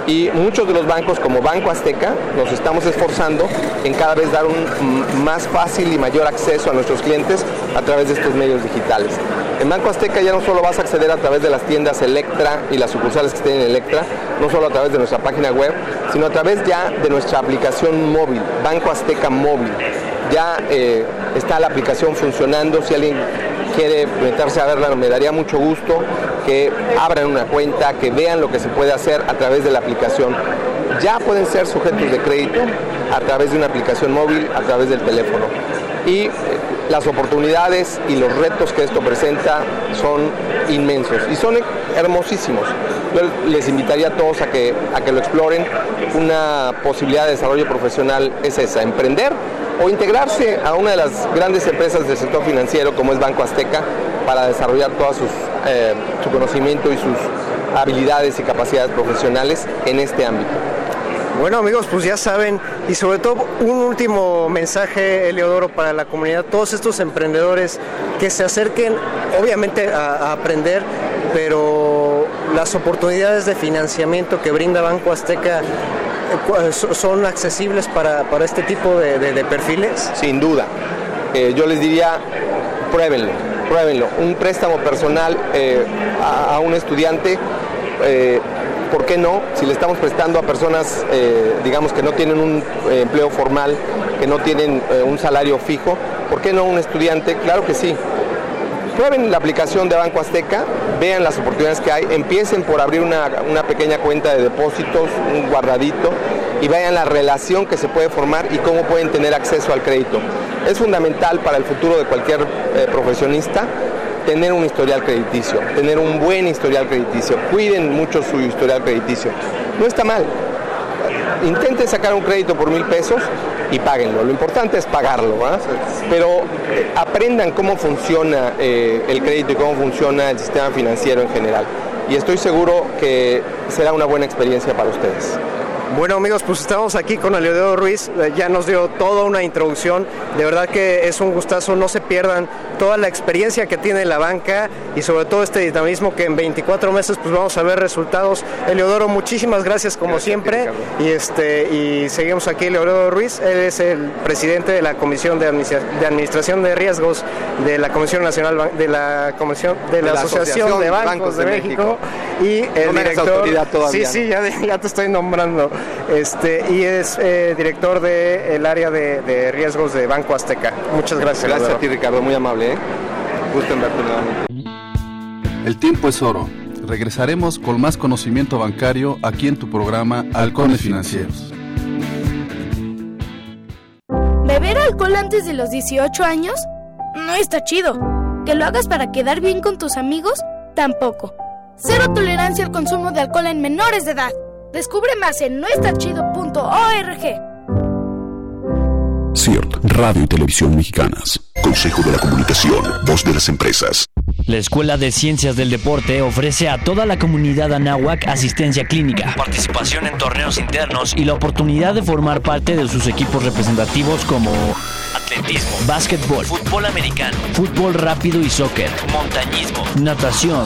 Y muchos de los bancos, como Banco Azteca, nos estamos esforzando en cada vez dar un más fácil y mayor acceso a nuestros clientes a través de estos medios digitales. En Banco Azteca ya no solo vas a acceder a través de las tiendas Electra y las sucursales que estén en Electra, no solo a través de nuestra página web, sino a través ya de nuestra aplicación móvil, Banco Azteca Móvil. Ya eh, está la aplicación funcionando, si alguien quiere meterse a verla, me daría mucho gusto que abran una cuenta, que vean lo que se puede hacer a través de la aplicación. Ya pueden ser sujetos de crédito a través de una aplicación móvil, a través del teléfono. Y eh, las oportunidades y los retos que esto presenta son inmensos y son hermosísimos. Yo les invitaría a todos a que, a que lo exploren. Una posibilidad de desarrollo profesional es esa, emprender o integrarse a una de las grandes empresas del sector financiero como es Banco Azteca para desarrollar todo eh, su conocimiento y sus habilidades y capacidades profesionales en este ámbito. Bueno amigos, pues ya saben, y sobre todo un último mensaje, Eleodoro, para la comunidad, todos estos emprendedores que se acerquen, obviamente, a, aprender, pero las oportunidades de financiamiento que brinda Banco Azteca eh, son accesibles para, este tipo de, perfiles? Sin duda. Eh, yo les diría, pruébenlo, pruébenlo. Un préstamo personal eh, a, un estudiante ¿por qué no? Si le estamos prestando a personas, eh, digamos, que no tienen un eh, empleo formal, que no tienen eh, un salario fijo, ¿por qué no un estudiante? Claro que sí. Prueben la aplicación de Banco Azteca, vean las oportunidades que hay, empiecen por abrir una, una pequeña cuenta de depósitos, un guardadito, y vean la relación que se puede formar y cómo pueden tener acceso al crédito. Es fundamental para el futuro de cualquier profesionista tener un historial crediticio, tener un buen historial crediticio. Cuiden mucho su historial crediticio. No está mal. Intenten sacar un crédito por mil pesos y páguenlo. Lo importante es pagarlo, pero eh, aprendan cómo funciona eh, el crédito y cómo funciona el sistema financiero en general. Y estoy seguro que será una buena experiencia para ustedes. Bueno amigos, pues estamos aquí con Leodoro Ruiz, eh, ya nos dio toda una introducción, de verdad que es un gustazo, no se pierdan toda la experiencia que tiene la banca y sobre todo este dinamismo que en 24 meses pues vamos a ver resultados. Eleodoro, muchísimas gracias como siempre. Y este y seguimos aquí. Eleodoro Ruiz, él es el presidente de la Comisión de, Administración de Riesgos de la Comisión Nacional de la Comisión de la, Asociación, de Bancos, de, México, y el director Sí, sí, ya, ya te estoy nombrando. Este, y es eh, director del área de, riesgos de Banco Azteca. Muchas gracias. Gracias a ti, Ricardo, muy amable. ¿eh? Gusto en verte nuevamente. El tiempo es oro. Regresaremos con más conocimiento bancario aquí en tu programa Halcones Financieros. ¿Beber alcohol antes de los 18 años? No está chido. ¿Que lo hagas para quedar bien con tus amigos? Tampoco. Cero tolerancia al consumo de alcohol en menores de edad. Descubre más en nuestrachido.org. CIRT, Radio y Televisión Mexicanas. Consejo de la Comunicación, voz de las empresas. La Escuela de Ciencias del Deporte ofrece a toda la comunidad anáhuac asistencia clínica, participación en torneos internos y la oportunidad de formar parte de sus equipos representativos como atletismo, básquetbol, fútbol americano, fútbol rápido y soccer, montañismo, natación,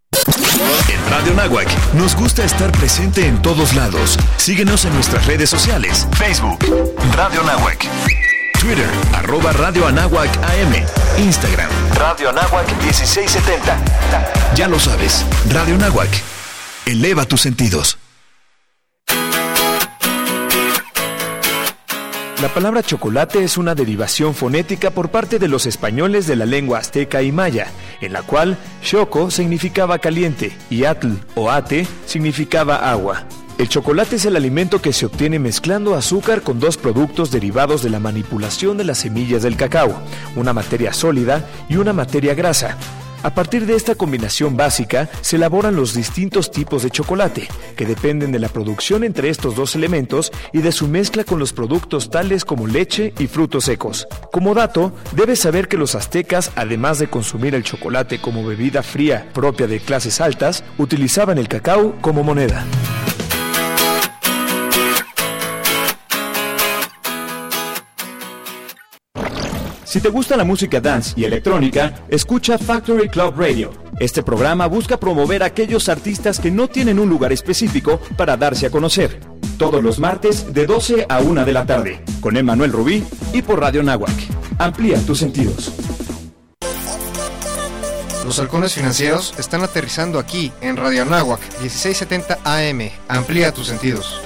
En Radio Nahuac nos gusta estar presente en todos lados. Síguenos en nuestras redes sociales. Facebook, Radio Nahuac. Twitter, arroba Radio Anáhuac AM. Instagram, Radio Anáhuac 1670. ya lo sabes, Radio Anáhuac. Eleva tus sentidos. La palabra chocolate es una derivación fonética por parte de los españoles de la lengua azteca y maya, en la cual choco significaba caliente y atl o ate significaba agua. El chocolate es el alimento que se obtiene mezclando azúcar con dos productos derivados de la manipulación de las semillas del cacao, una materia sólida y una materia grasa. A partir de esta combinación básica se elaboran los distintos tipos de chocolate, que dependen de la producción entre estos dos elementos y de su mezcla con los productos tales como leche y frutos secos. Como dato, debes saber que los aztecas, además de consumir el chocolate como bebida fría propia de clases altas, utilizaban el cacao como moneda. Si te gusta la música dance y electrónica, escucha Factory Club Radio. Este programa busca promover a aquellos artistas que no tienen un lugar específico para darse a conocer. Todos los martes de 12 a 1 de la tarde, con Emanuel Rubí y por Radio Nahuac. Amplía tus sentidos. Los halcones financieros están aterrizando aquí en Radio Anáhuac 1670 AM. Amplía tus sentidos.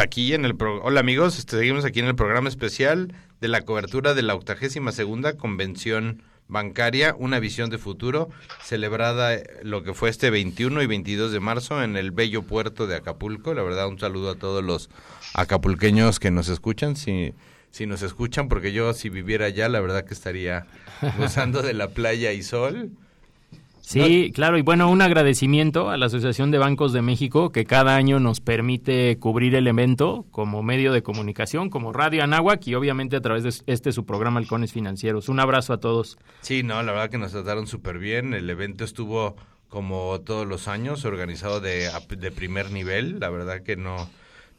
Aquí en el pro- Hola amigos, este, seguimos aquí en el programa especial de la cobertura de la 82 segunda convención bancaria, una visión de futuro, celebrada eh, lo que fue este 21 y 22 de marzo en el bello puerto de Acapulco. La verdad, un saludo a todos los acapulqueños que nos escuchan, si, si nos escuchan, porque yo si viviera allá, la verdad que estaría gozando de la playa y sol. Sí, claro, y bueno, un agradecimiento a la Asociación de Bancos de México que cada año nos permite cubrir el evento como medio de comunicación, como Radio Anáhuac y obviamente a través de este su programa Halcones Financieros. Un abrazo a todos. Sí, no, la verdad que nos trataron súper bien. El evento estuvo como todos los años, organizado de, de primer nivel. La verdad que no,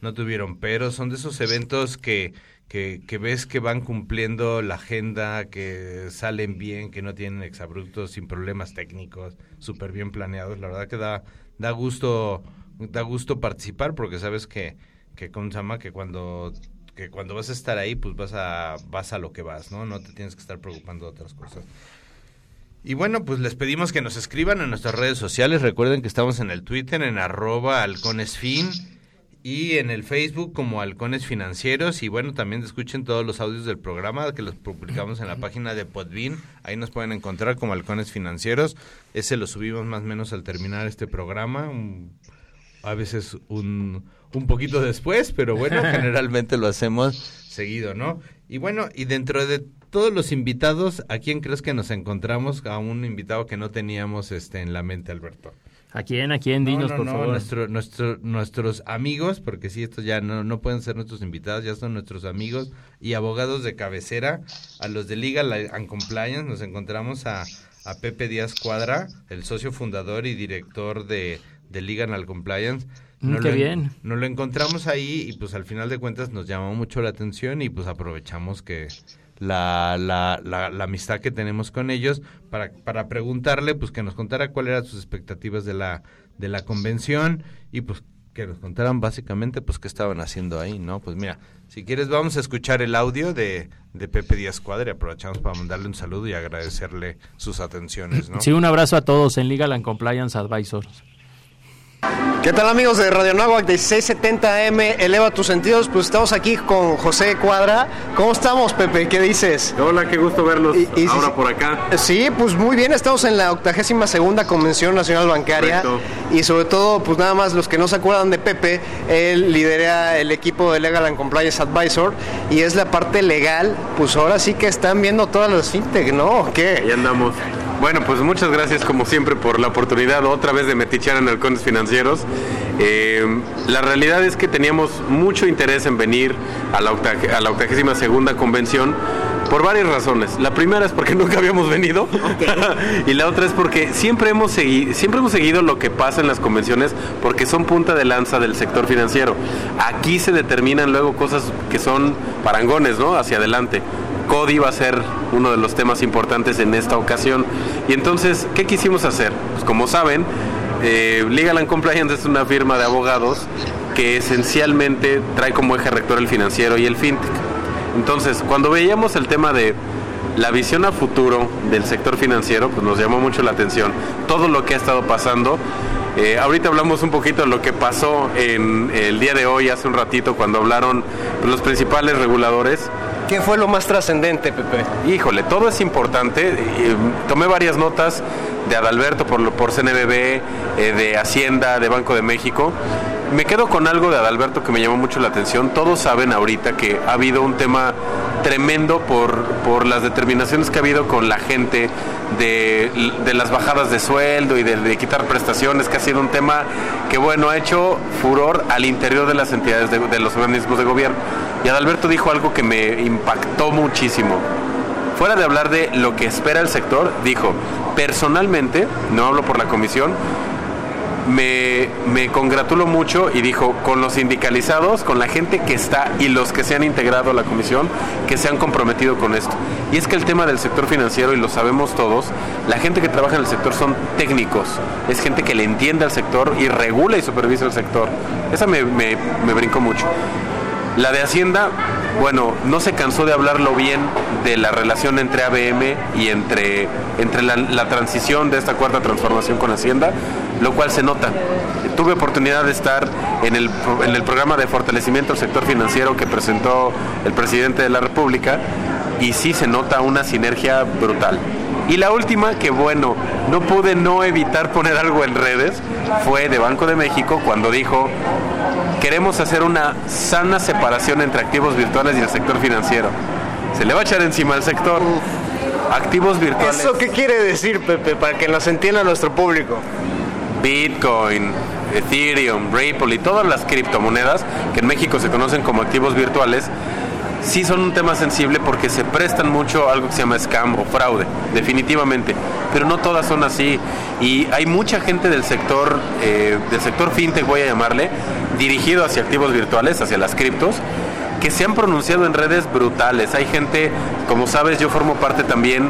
no tuvieron pero. Son de esos eventos que, que, que ves que van cumpliendo la agenda, que salen bien, que no tienen exabruptos, sin problemas técnicos, súper bien planeados. La verdad que da, da gusto da gusto participar porque sabes que, que ¿cómo se llama? Que cuando que cuando vas a estar ahí, pues vas a, vas a lo que vas, ¿no? No te tienes que estar preocupando de otras cosas. Y bueno, pues les pedimos que nos escriban en nuestras redes sociales. Recuerden que estamos en el Twitter, en arroba halconesfin y en el Facebook como Halcones Financieros. Y bueno, también escuchen todos los audios del programa que los publicamos en la página de Podbean. Ahí nos pueden encontrar como Halcones Financieros. Ese lo subimos más o menos al terminar este programa. un- a veces un, un poquito después, pero bueno, generalmente lo hacemos seguido, ¿no? Y bueno, y dentro de todos los invitados, ¿a quién crees que nos encontramos? A un invitado que no teníamos este en la mente, Alberto. ¿A quién? ¿A quién? No, Dinos, no, por no, favor. nuestro- nuestro- nuestros amigos, porque sí, estos ya no, no pueden ser nuestros invitados, ya son nuestros amigos y abogados de cabecera. A los de Legal and Compliance nos encontramos a, a Pepe Díaz Cuadra, el socio fundador y director de, de Legal and Compliance. Mm, qué lo bien. Nos lo encontramos ahí y pues al final de cuentas nos llamó mucho la atención y pues aprovechamos que la, la, la, la amistad que tenemos con ellos para, para preguntarle pues que nos contara cuáles eran sus expectativas de la, de la convención y pues que nos contaran básicamente pues qué estaban haciendo ahí, ¿no? Pues mira, si quieres vamos a escuchar el audio de, de Pepe Díaz Cuadra y aprovechamos para mandarle un saludo y agradecerle sus atenciones, ¿no? Sí, un abrazo a todos en Legal and Compliance Advisors. ¿Qué tal amigos de Radio Nahuac 1670 AM? Eleva tus sentidos. Pues estamos aquí con José Cuadra. ¿Cómo estamos, Pepe? ¿Qué dices? Hola, qué gusto verlos y- ahora sí, por acá. Sí, pues muy bien. Estamos en la 82 segunda Convención Nacional Bancaria. Correcto. Y sobre todo, pues nada más los que no se acuerdan de Pepe, él lidera el equipo de Legal and Compliance Advisor y es la parte legal. Pues ahora sí que están viendo todas las fintech, ¿no? ¿O ¿Qué? Ahí andamos. Bueno, pues muchas gracias como siempre por la oportunidad otra vez de metichar en Halcones Financieros. Eh, la realidad es que teníamos mucho interés en venir a la, octa- a la 82 segunda convención por varias razones. La primera es porque nunca habíamos venido y la otra es porque siempre hemos, segui- siempre hemos seguido lo que pasa en las convenciones porque son punta de lanza del sector financiero. Aquí se determinan luego cosas que son parangones, ¿no? Hacia adelante. CODI va a ser uno de los temas importantes en esta ocasión. Y entonces, ¿qué quisimos hacer? Pues como saben, eh, Legal Compliance es una firma de abogados que esencialmente trae como eje rector el financiero y el fintech. Entonces, cuando veíamos el tema de la visión a futuro del sector financiero, pues nos llamó mucho la atención todo lo que ha estado pasando. Eh, ahorita hablamos un poquito de lo que pasó en el día de hoy, hace un ratito, cuando hablaron pues, los principales reguladores. ¿Qué fue lo más trascendente, Pepe? Híjole, todo es importante. Eh, tomé varias notas de Adalberto por, por CNBB, eh, de Hacienda, de Banco de México. Me quedo con algo de Adalberto que me llamó mucho la atención. Todos saben ahorita que ha habido un tema tremendo por, por las determinaciones que ha habido con la gente de, de las bajadas de sueldo y de, quitar prestaciones, que ha sido un tema que, bueno, ha hecho furor al interior de las entidades de, de los organismos de gobierno. Y Adalberto dijo algo que me impactó muchísimo. Fuera de hablar de lo que espera el sector, dijo, personalmente, no hablo por la comisión, me, me, congratulo mucho y dijo, con los sindicalizados, con la gente que está y los que se han integrado a la comisión, que se han comprometido con esto. Y es que el tema del sector financiero, y lo sabemos todos, la gente que trabaja en el sector son técnicos, es gente que le entiende al sector y regula y supervisa el sector. Esa me, me, me brincó mucho. La de Hacienda, bueno, no se cansó de hablarlo bien de la relación entre ABM y entre, entre la, transición de esta cuarta transformación con Hacienda, lo cual se nota. Tuve oportunidad de estar en el, en el programa de fortalecimiento del sector financiero que presentó el presidente de la República y sí se nota una sinergia brutal. Y la última, que bueno, no pude no evitar poner algo en redes, fue de Banco de México cuando dijo, queremos hacer una sana separación entre activos virtuales y el sector financiero. Se le va a echar encima al sector. Activos virtuales. ¿Eso qué quiere decir, Pepe, para que nos entienda nuestro público? Bitcoin, Ethereum, Ripple y todas las criptomonedas que en México se conocen como activos virtuales, sí son un tema sensible porque se prestan mucho a algo que se llama scam o fraude, definitivamente. Pero no todas son así. Y hay mucha gente del sector, eh, del sector fintech, voy a llamarle, dirigido hacia activos virtuales, hacia las criptos, que se han pronunciado en redes brutales. Hay gente, como sabes, yo formo parte también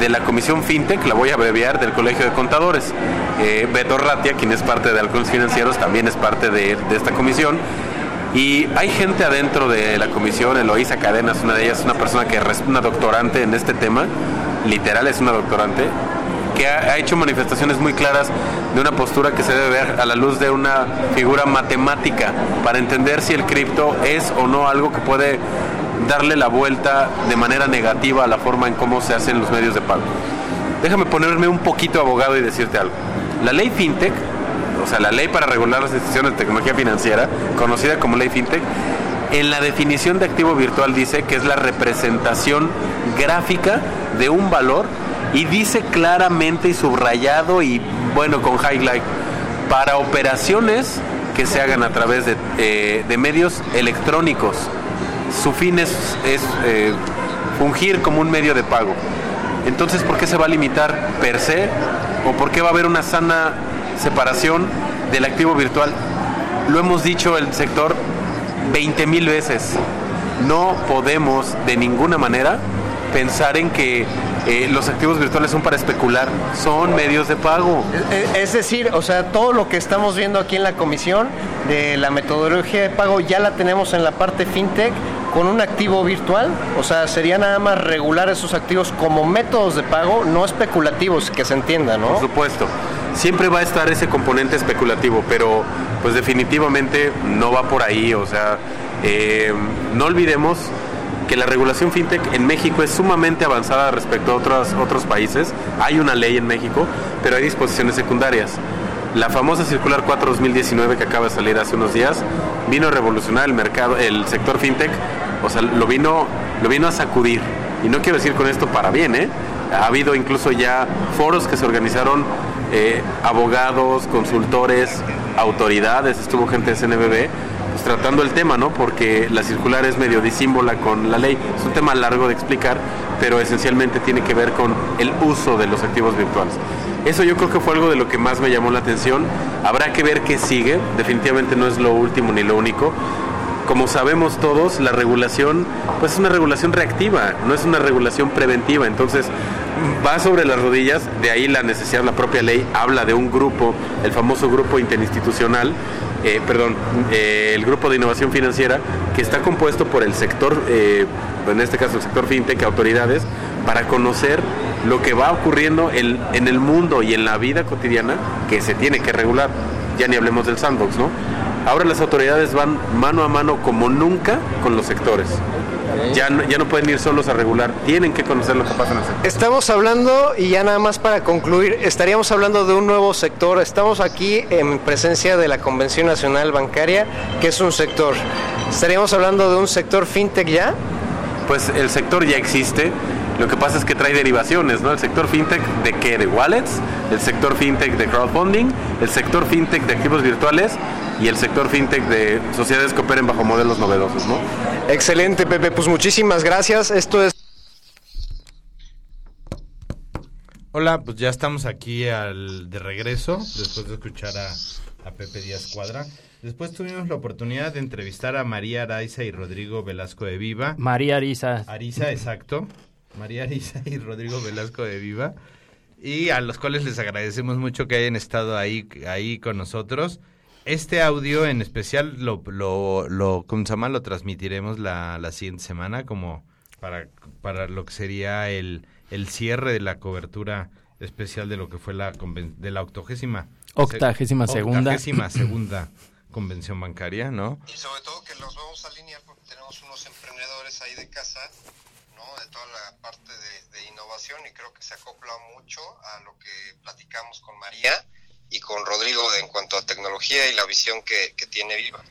de la Comisión FinTech, la voy a abreviar, del Colegio de Contadores. Eh, Beto Ratia, quien es parte de Halcones Financieros, también es parte de, de esta comisión. Y hay gente adentro de la comisión, Eloísa Cadenas, una de ellas, una persona que es una doctorante en este tema, literal es una doctorante, que ha, hecho manifestaciones muy claras de una postura que se debe ver a la luz de una figura matemática para entender si el cripto es o no algo que puede darle la vuelta de manera negativa a la forma en cómo se hacen los medios de pago. Déjame ponerme un poquito abogado y decirte algo. La ley FinTech o sea, la ley para regular las instituciones de tecnología financiera, conocida como ley FinTech, en la definición de activo virtual dice que es la representación gráfica de un valor y dice claramente y subrayado y bueno con highlight para operaciones que se hagan a través de, eh, medios electrónicos. Su fin es, es eh, fungir como un medio de pago. Entonces, ¿por qué se va a limitar per se? ¿O por qué va a haber una sana separación del activo virtual. Lo hemos dicho el sector 20 mil veces. No podemos de ninguna manera pensar en que eh, los activos virtuales son para especular, son medios de pago. Es decir, o sea, todo lo que estamos viendo aquí en la comisión de la metodología de pago ya la tenemos en la parte fintech con un activo virtual, o sea, sería nada más regular esos activos como métodos de pago, no especulativos, que se entienda, ¿no? Por supuesto. Siempre va a estar ese componente especulativo, pero pues definitivamente no va por ahí, o sea, eh, no olvidemos que la regulación fintech en México es sumamente avanzada respecto a otros, otros países. Hay una ley en México, pero hay disposiciones secundarias. La famosa Circular 4 2019 que acaba de salir hace unos días vino a revolucionar el mercado, el sector fintech, o sea, lo vino, lo vino a sacudir. Y no quiero decir con esto para bien, ¿eh? Ha habido incluso ya foros que se organizaron, eh, abogados, consultores, autoridades, estuvo gente de CNBB, pues, tratando el tema, ¿no? Porque la circular es medio disímbola con la ley. Es un tema largo de explicar, pero esencialmente tiene que ver con el uso de los activos virtuales. Eso yo creo que fue algo de lo que más me llamó la atención. Habrá que ver qué sigue. Definitivamente no es lo último ni lo único. Como sabemos todos, la regulación pues es una regulación reactiva, no es una regulación preventiva. Entonces, va sobre las rodillas, de ahí la necesidad, la propia ley habla de un grupo, el famoso grupo interinstitucional, eh, perdón, eh, el grupo de innovación financiera, que está compuesto por el sector, eh, en este caso el sector fintech, autoridades, para conocer lo que va ocurriendo en, en el mundo y en la vida cotidiana que se tiene que regular. Ya ni hablemos del sandbox, ¿no? Ahora las autoridades van mano a mano como nunca con los sectores. Ya no, ya no pueden ir solos a regular, tienen que conocer lo que pasa en el sector. Estamos hablando, y ya nada más para concluir, estaríamos hablando de un nuevo sector. Estamos aquí en presencia de la Convención Nacional Bancaria, que es un sector. ¿Estaríamos hablando de un sector fintech ya? Pues el sector ya existe, lo que pasa es que trae derivaciones, ¿no? El sector fintech de qué? De wallets, el sector fintech de crowdfunding, el sector fintech de activos virtuales y el sector fintech de sociedades que operen bajo modelos novedosos, ¿no? Excelente, Pepe. Pues muchísimas gracias. Esto es Hola, pues ya estamos aquí al, de regreso, después de escuchar a, a Pepe Díaz Cuadra. Después tuvimos la oportunidad de entrevistar a María Araiza y Rodrigo Velasco de Viva. María Ariza. Ariza, exacto. María Ariza y Rodrigo Velasco de Viva. Y a los cuales les agradecemos mucho que hayan estado ahí, ahí con nosotros. Este audio en especial lo, lo, lo, ¿cómo se llama? lo transmitiremos la, la siguiente semana como para, para lo que sería el, el cierre de la cobertura especial de lo que fue la conven- de la octogésima Octagésima segunda. octagésima segunda convención bancaria, ¿no? Y sobre todo que los vamos a alinear porque tenemos unos emprendedores ahí de casa, ¿no? De toda la parte de, de innovación y creo que se acopla mucho a lo que platicamos con María y con Rodrigo en cuanto a tecnología y la visión que, que tiene Viva.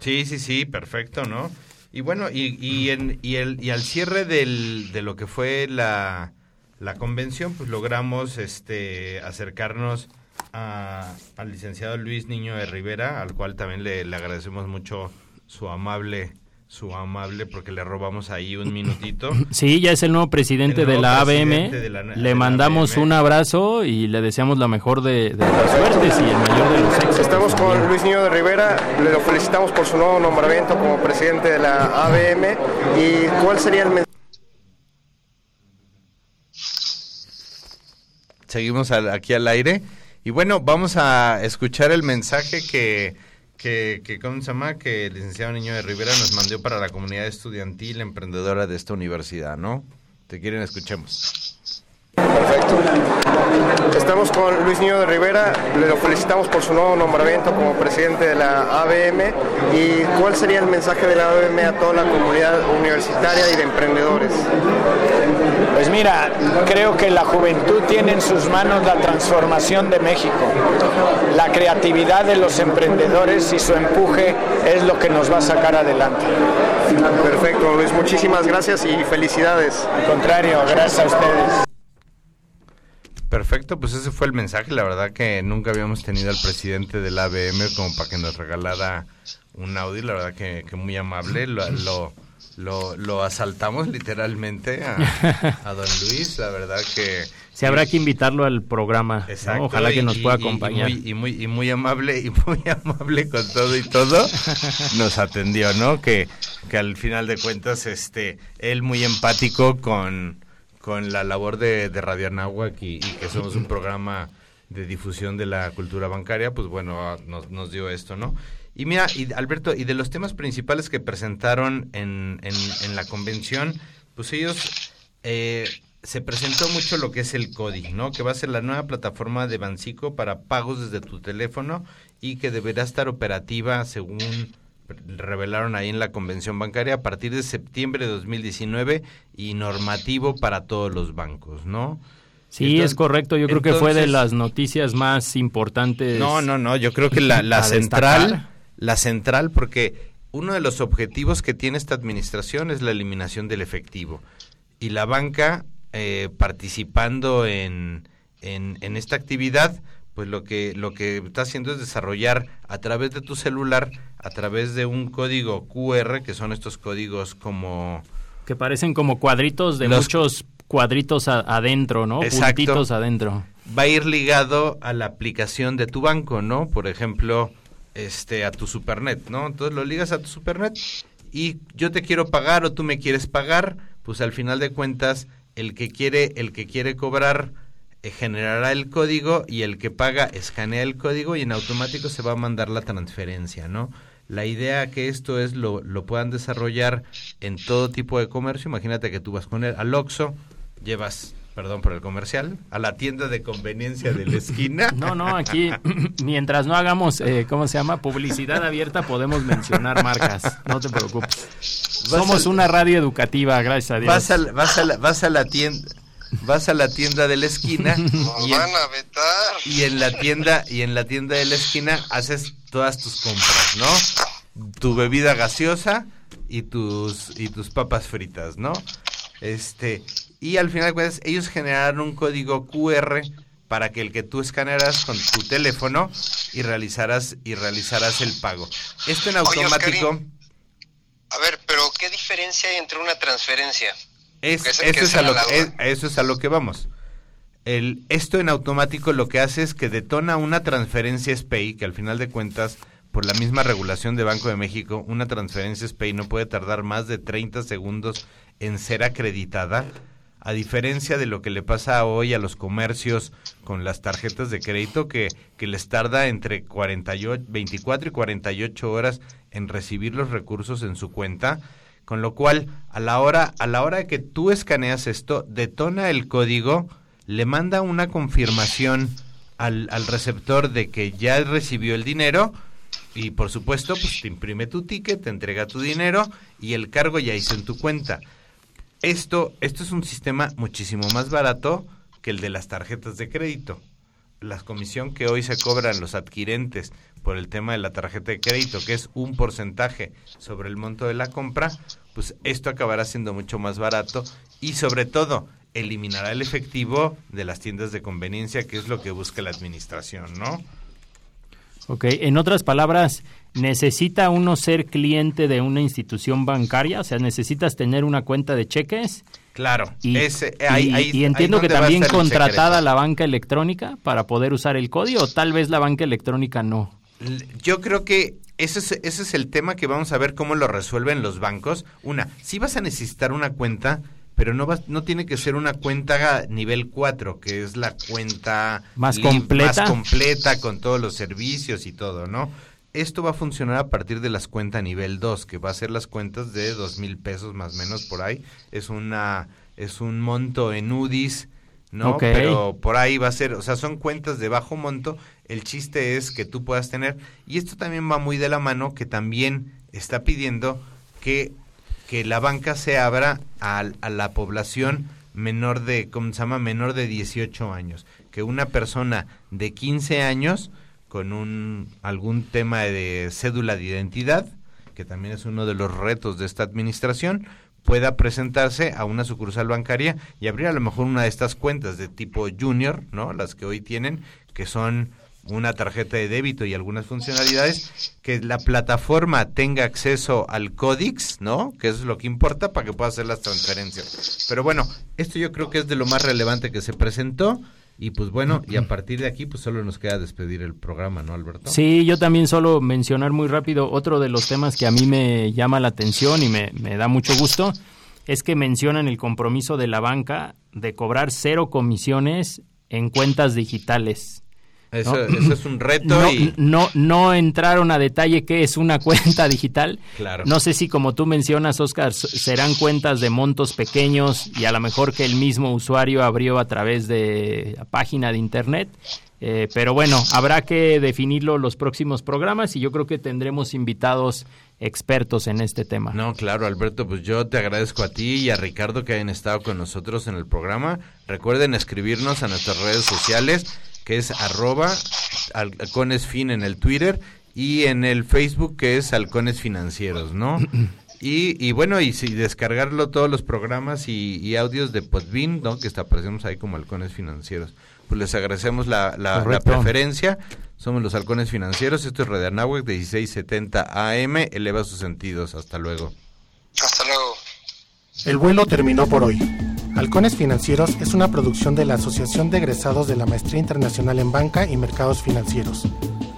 Sí, sí, sí, perfecto, ¿no? Y bueno, y, y, en, y, el, y al cierre del, de lo que fue la, la convención, pues logramos este acercarnos a- al licenciado Luis Niño de Rivera, al cual también le, le agradecemos mucho su amable, su amable, porque le robamos ahí un minutito. Sí, ya es el nuevo presidente El de la presidente ABM. de la- de le mandamos ABM. un abrazo y le deseamos la mejor de, de las suertes y el mayor de los éxitos. Estamos con. Luis Niño de Rivera, le lo felicitamos por su nuevo nombramiento como presidente de la ABM. ¿Y cuál sería el mensaje? Seguimos aquí al aire. Y bueno, vamos a escuchar el mensaje que, que, que, ¿cómo se llama? Que el licenciado Niño de Rivera nos mandó para la comunidad estudiantil emprendedora de esta universidad, ¿no? Te quieren, escuchemos. Perfecto. Estamos con Luis Niño de Rivera, le felicitamos por su nuevo nombramiento como presidente de la ABM. ¿Y cuál sería el mensaje de la ABM a toda la comunidad universitaria y de emprendedores? Pues mira, creo que la juventud tiene en sus manos la transformación de México. La creatividad de los emprendedores y su empuje es lo que nos va a sacar adelante. Perfecto, Luis, muchísimas gracias y felicidades. Al contrario, gracias a ustedes. Perfecto, pues ese fue el mensaje. La verdad que nunca habíamos tenido al presidente de la ABM como para que nos regalara un audio. La verdad que, que muy amable. Lo, lo, lo, lo asaltamos literalmente a, a don Luis. La verdad que... Sí, habrá que invitarlo al programa. ¿no? Exacto, Ojalá que nos pueda y- y acompañar. muy- Y muy, y muy amable, y muy amable con todo y todo, nos atendió, ¿no? Que, que al final de cuentas, este, él muy empático con, con la labor de, de Radio Anáhuac y, y que somos un programa de difusión de la cultura bancaria, pues bueno, nos, nos dio esto, ¿no? Y mira, y Alberto, y de los temas principales que presentaron en, en, en la convención, pues ellos eh, se presentó mucho lo que es el CODI, ¿no? Que va a ser la nueva plataforma de Bancico para pagos desde tu teléfono y que deberá estar operativa según revelaron ahí en la convención bancaria a partir de septiembre de 2019 y normativo para todos los bancos, ¿no? Sí, Entonces- es correcto. Yo creo que fue de las noticias más importantes. No, no, no, yo creo que la, la central. La central, porque uno de los objetivos que tiene esta administración es la eliminación del efectivo. Y la banca, eh, participando en, en, en esta actividad, pues lo que, lo que está haciendo es desarrollar a través de tu celular, a través de un código QR, que son estos códigos como... Que parecen como cuadritos de Los- muchos cuadritos a- adentro, ¿no? Exacto. Puntitos adentro. va a ir ligado a la aplicación de tu banco, ¿no? Por ejemplo, este a tu supernet, ¿no? Entonces lo ligas a tu supernet y yo te quiero pagar o tú me quieres pagar, pues al final de cuentas el que quiere el que quiere cobrar eh, generará el código y el que paga escanea el código y en automático se va a mandar la transferencia, ¿no? La idea que esto es lo, lo puedan desarrollar en todo tipo de comercio. Imagínate que tú vas con él al Oxxo, llevas perdón por el comercial, a la tienda de conveniencia de la esquina. No, no, aquí mientras no hagamos, eh, ¿cómo se llama? Publicidad abierta, podemos mencionar marcas, no te preocupes. Somos una radio educativa, gracias a Dios. Vas a, la- vas a la, vas a la tienda vas a la tienda de la esquina y en, y en la tienda y en la tienda de la esquina haces todas tus compras, ¿no? Tu bebida gaseosa y tus y tus papas fritas, ¿no? Este y al final de cuentas ellos generaron un código QR para que el que tú escanearas con tu teléfono y realizaras y realizaras el pago. Esto en automático A ver, pero ¿qué diferencia hay entre una transferencia? Es, eso, es a lo, es- eso es a lo que vamos. El, esto en automático lo que hace es que detona una transferencia SPAY, que al final de cuentas, por la misma regulación de Banco de México, una transferencia SPAY no puede tardar más de 30 segundos en ser acreditada, a diferencia de lo que le pasa hoy a los comercios con las tarjetas de crédito, que, les tarda entre 48, 24 y 48 horas en recibir los recursos en su cuenta. Con lo cual, a la hora, a la hora que tú escaneas esto, detona el código, le manda una confirmación al, al receptor de que ya recibió el dinero y por supuesto, pues te imprime tu ticket, te entrega tu dinero y el cargo ya hizo en tu cuenta. Esto, esto es un sistema muchísimo más barato que el de las tarjetas de crédito. La comisión que hoy se cobran los adquirentes por el tema de la tarjeta de crédito, que es un porcentaje sobre el monto de la compra, pues esto acabará siendo mucho más barato y sobre todo eliminará el efectivo de las tiendas de conveniencia, que es lo que busca la administración, ¿no? Ok, en otras palabras, ¿necesita uno ser cliente de una institución bancaria? O sea, ¿necesitas tener una cuenta de cheques? Claro, Y, ese- y- ahí- entiendo que va también contratada la banca electrónica para poder usar el código, o tal vez la banca electrónica no. Yo creo que ese es, ese es el tema que vamos a ver cómo lo resuelven los bancos. Una, sí vas a necesitar una cuenta, pero no vas, no tiene que ser una cuenta nivel 4, que es la cuenta Más completa. más completa con todos los servicios y todo, ¿no? Esto va a funcionar a partir de las cuentas nivel 2, que va a ser las cuentas de dos mil pesos más o menos por ahí. Es una es un monto en UDIs, ¿no? Pero por ahí va a ser, o sea, son cuentas de bajo monto. El chiste es que tú puedas tener, y esto también va muy de la mano, que también está pidiendo que, que la banca se abra al- a, la población menor de, ¿cómo se llama? Menor de 18 años. Que una persona de 15 años con un algún tema de cédula de identidad, que también es uno de los retos de esta administración, pueda presentarse a una sucursal bancaria y abrir a lo mejor una de estas cuentas de tipo junior, ¿no? Las que hoy tienen, que son una tarjeta de débito y algunas funcionalidades, que la plataforma tenga acceso al CODIX, ¿no? Que eso es lo que importa para que pueda hacer las transferencias. Pero bueno, esto yo creo que es de lo más relevante que se presentó y pues bueno, y a partir de aquí pues solo nos queda despedir el programa, ¿no, Alberto? Sí, yo también solo mencionar muy rápido otro de los temas que a mí me llama la atención y me, me da mucho gusto es que mencionan el compromiso de la banca de cobrar cero comisiones en cuentas digitales. Eso- eso es un reto No, y- no, no entraron a detalle qué es una cuenta digital. Claro. No sé si como tú mencionas, Oscar, serán cuentas de montos pequeños y a lo mejor que el mismo usuario abrió a través de la página de internet. Eh, pero bueno, habrá que definirlo los próximos programas y yo creo que tendremos invitados expertos en este tema. No, claro, Alberto, pues yo te agradezco a ti y a Ricardo que hayan estado con nosotros en el programa. Recuerden escribirnos a nuestras redes sociales, que es arroba halconesfin en el Twitter y en el Facebook, que es halcones financieros, ¿no? Y, y bueno, y si descargarlo todos los programas y, y audios de Podbean, ¿no? Que está, aparecemos ahí como halcones financieros. Pues les agradecemos la, la, la preferencia. Somos los halcones financieros. Esto es Radio Anáhuac 1670 AM. Eleva sus sentidos. Hasta luego. Hasta luego. El vuelo terminó por hoy. Halcones Financieros es una producción de la Asociación de Egresados de la Maestría Internacional en Banca y Mercados Financieros.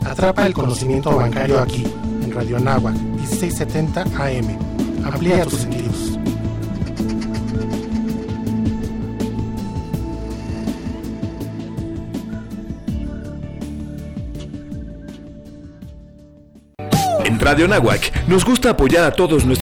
Atrapa el conocimiento bancario aquí, en Radio Anáhuac, 1670 AM. Amplía tus sentidos. En Radio Nahuac nos gusta apoyar a todos nuestros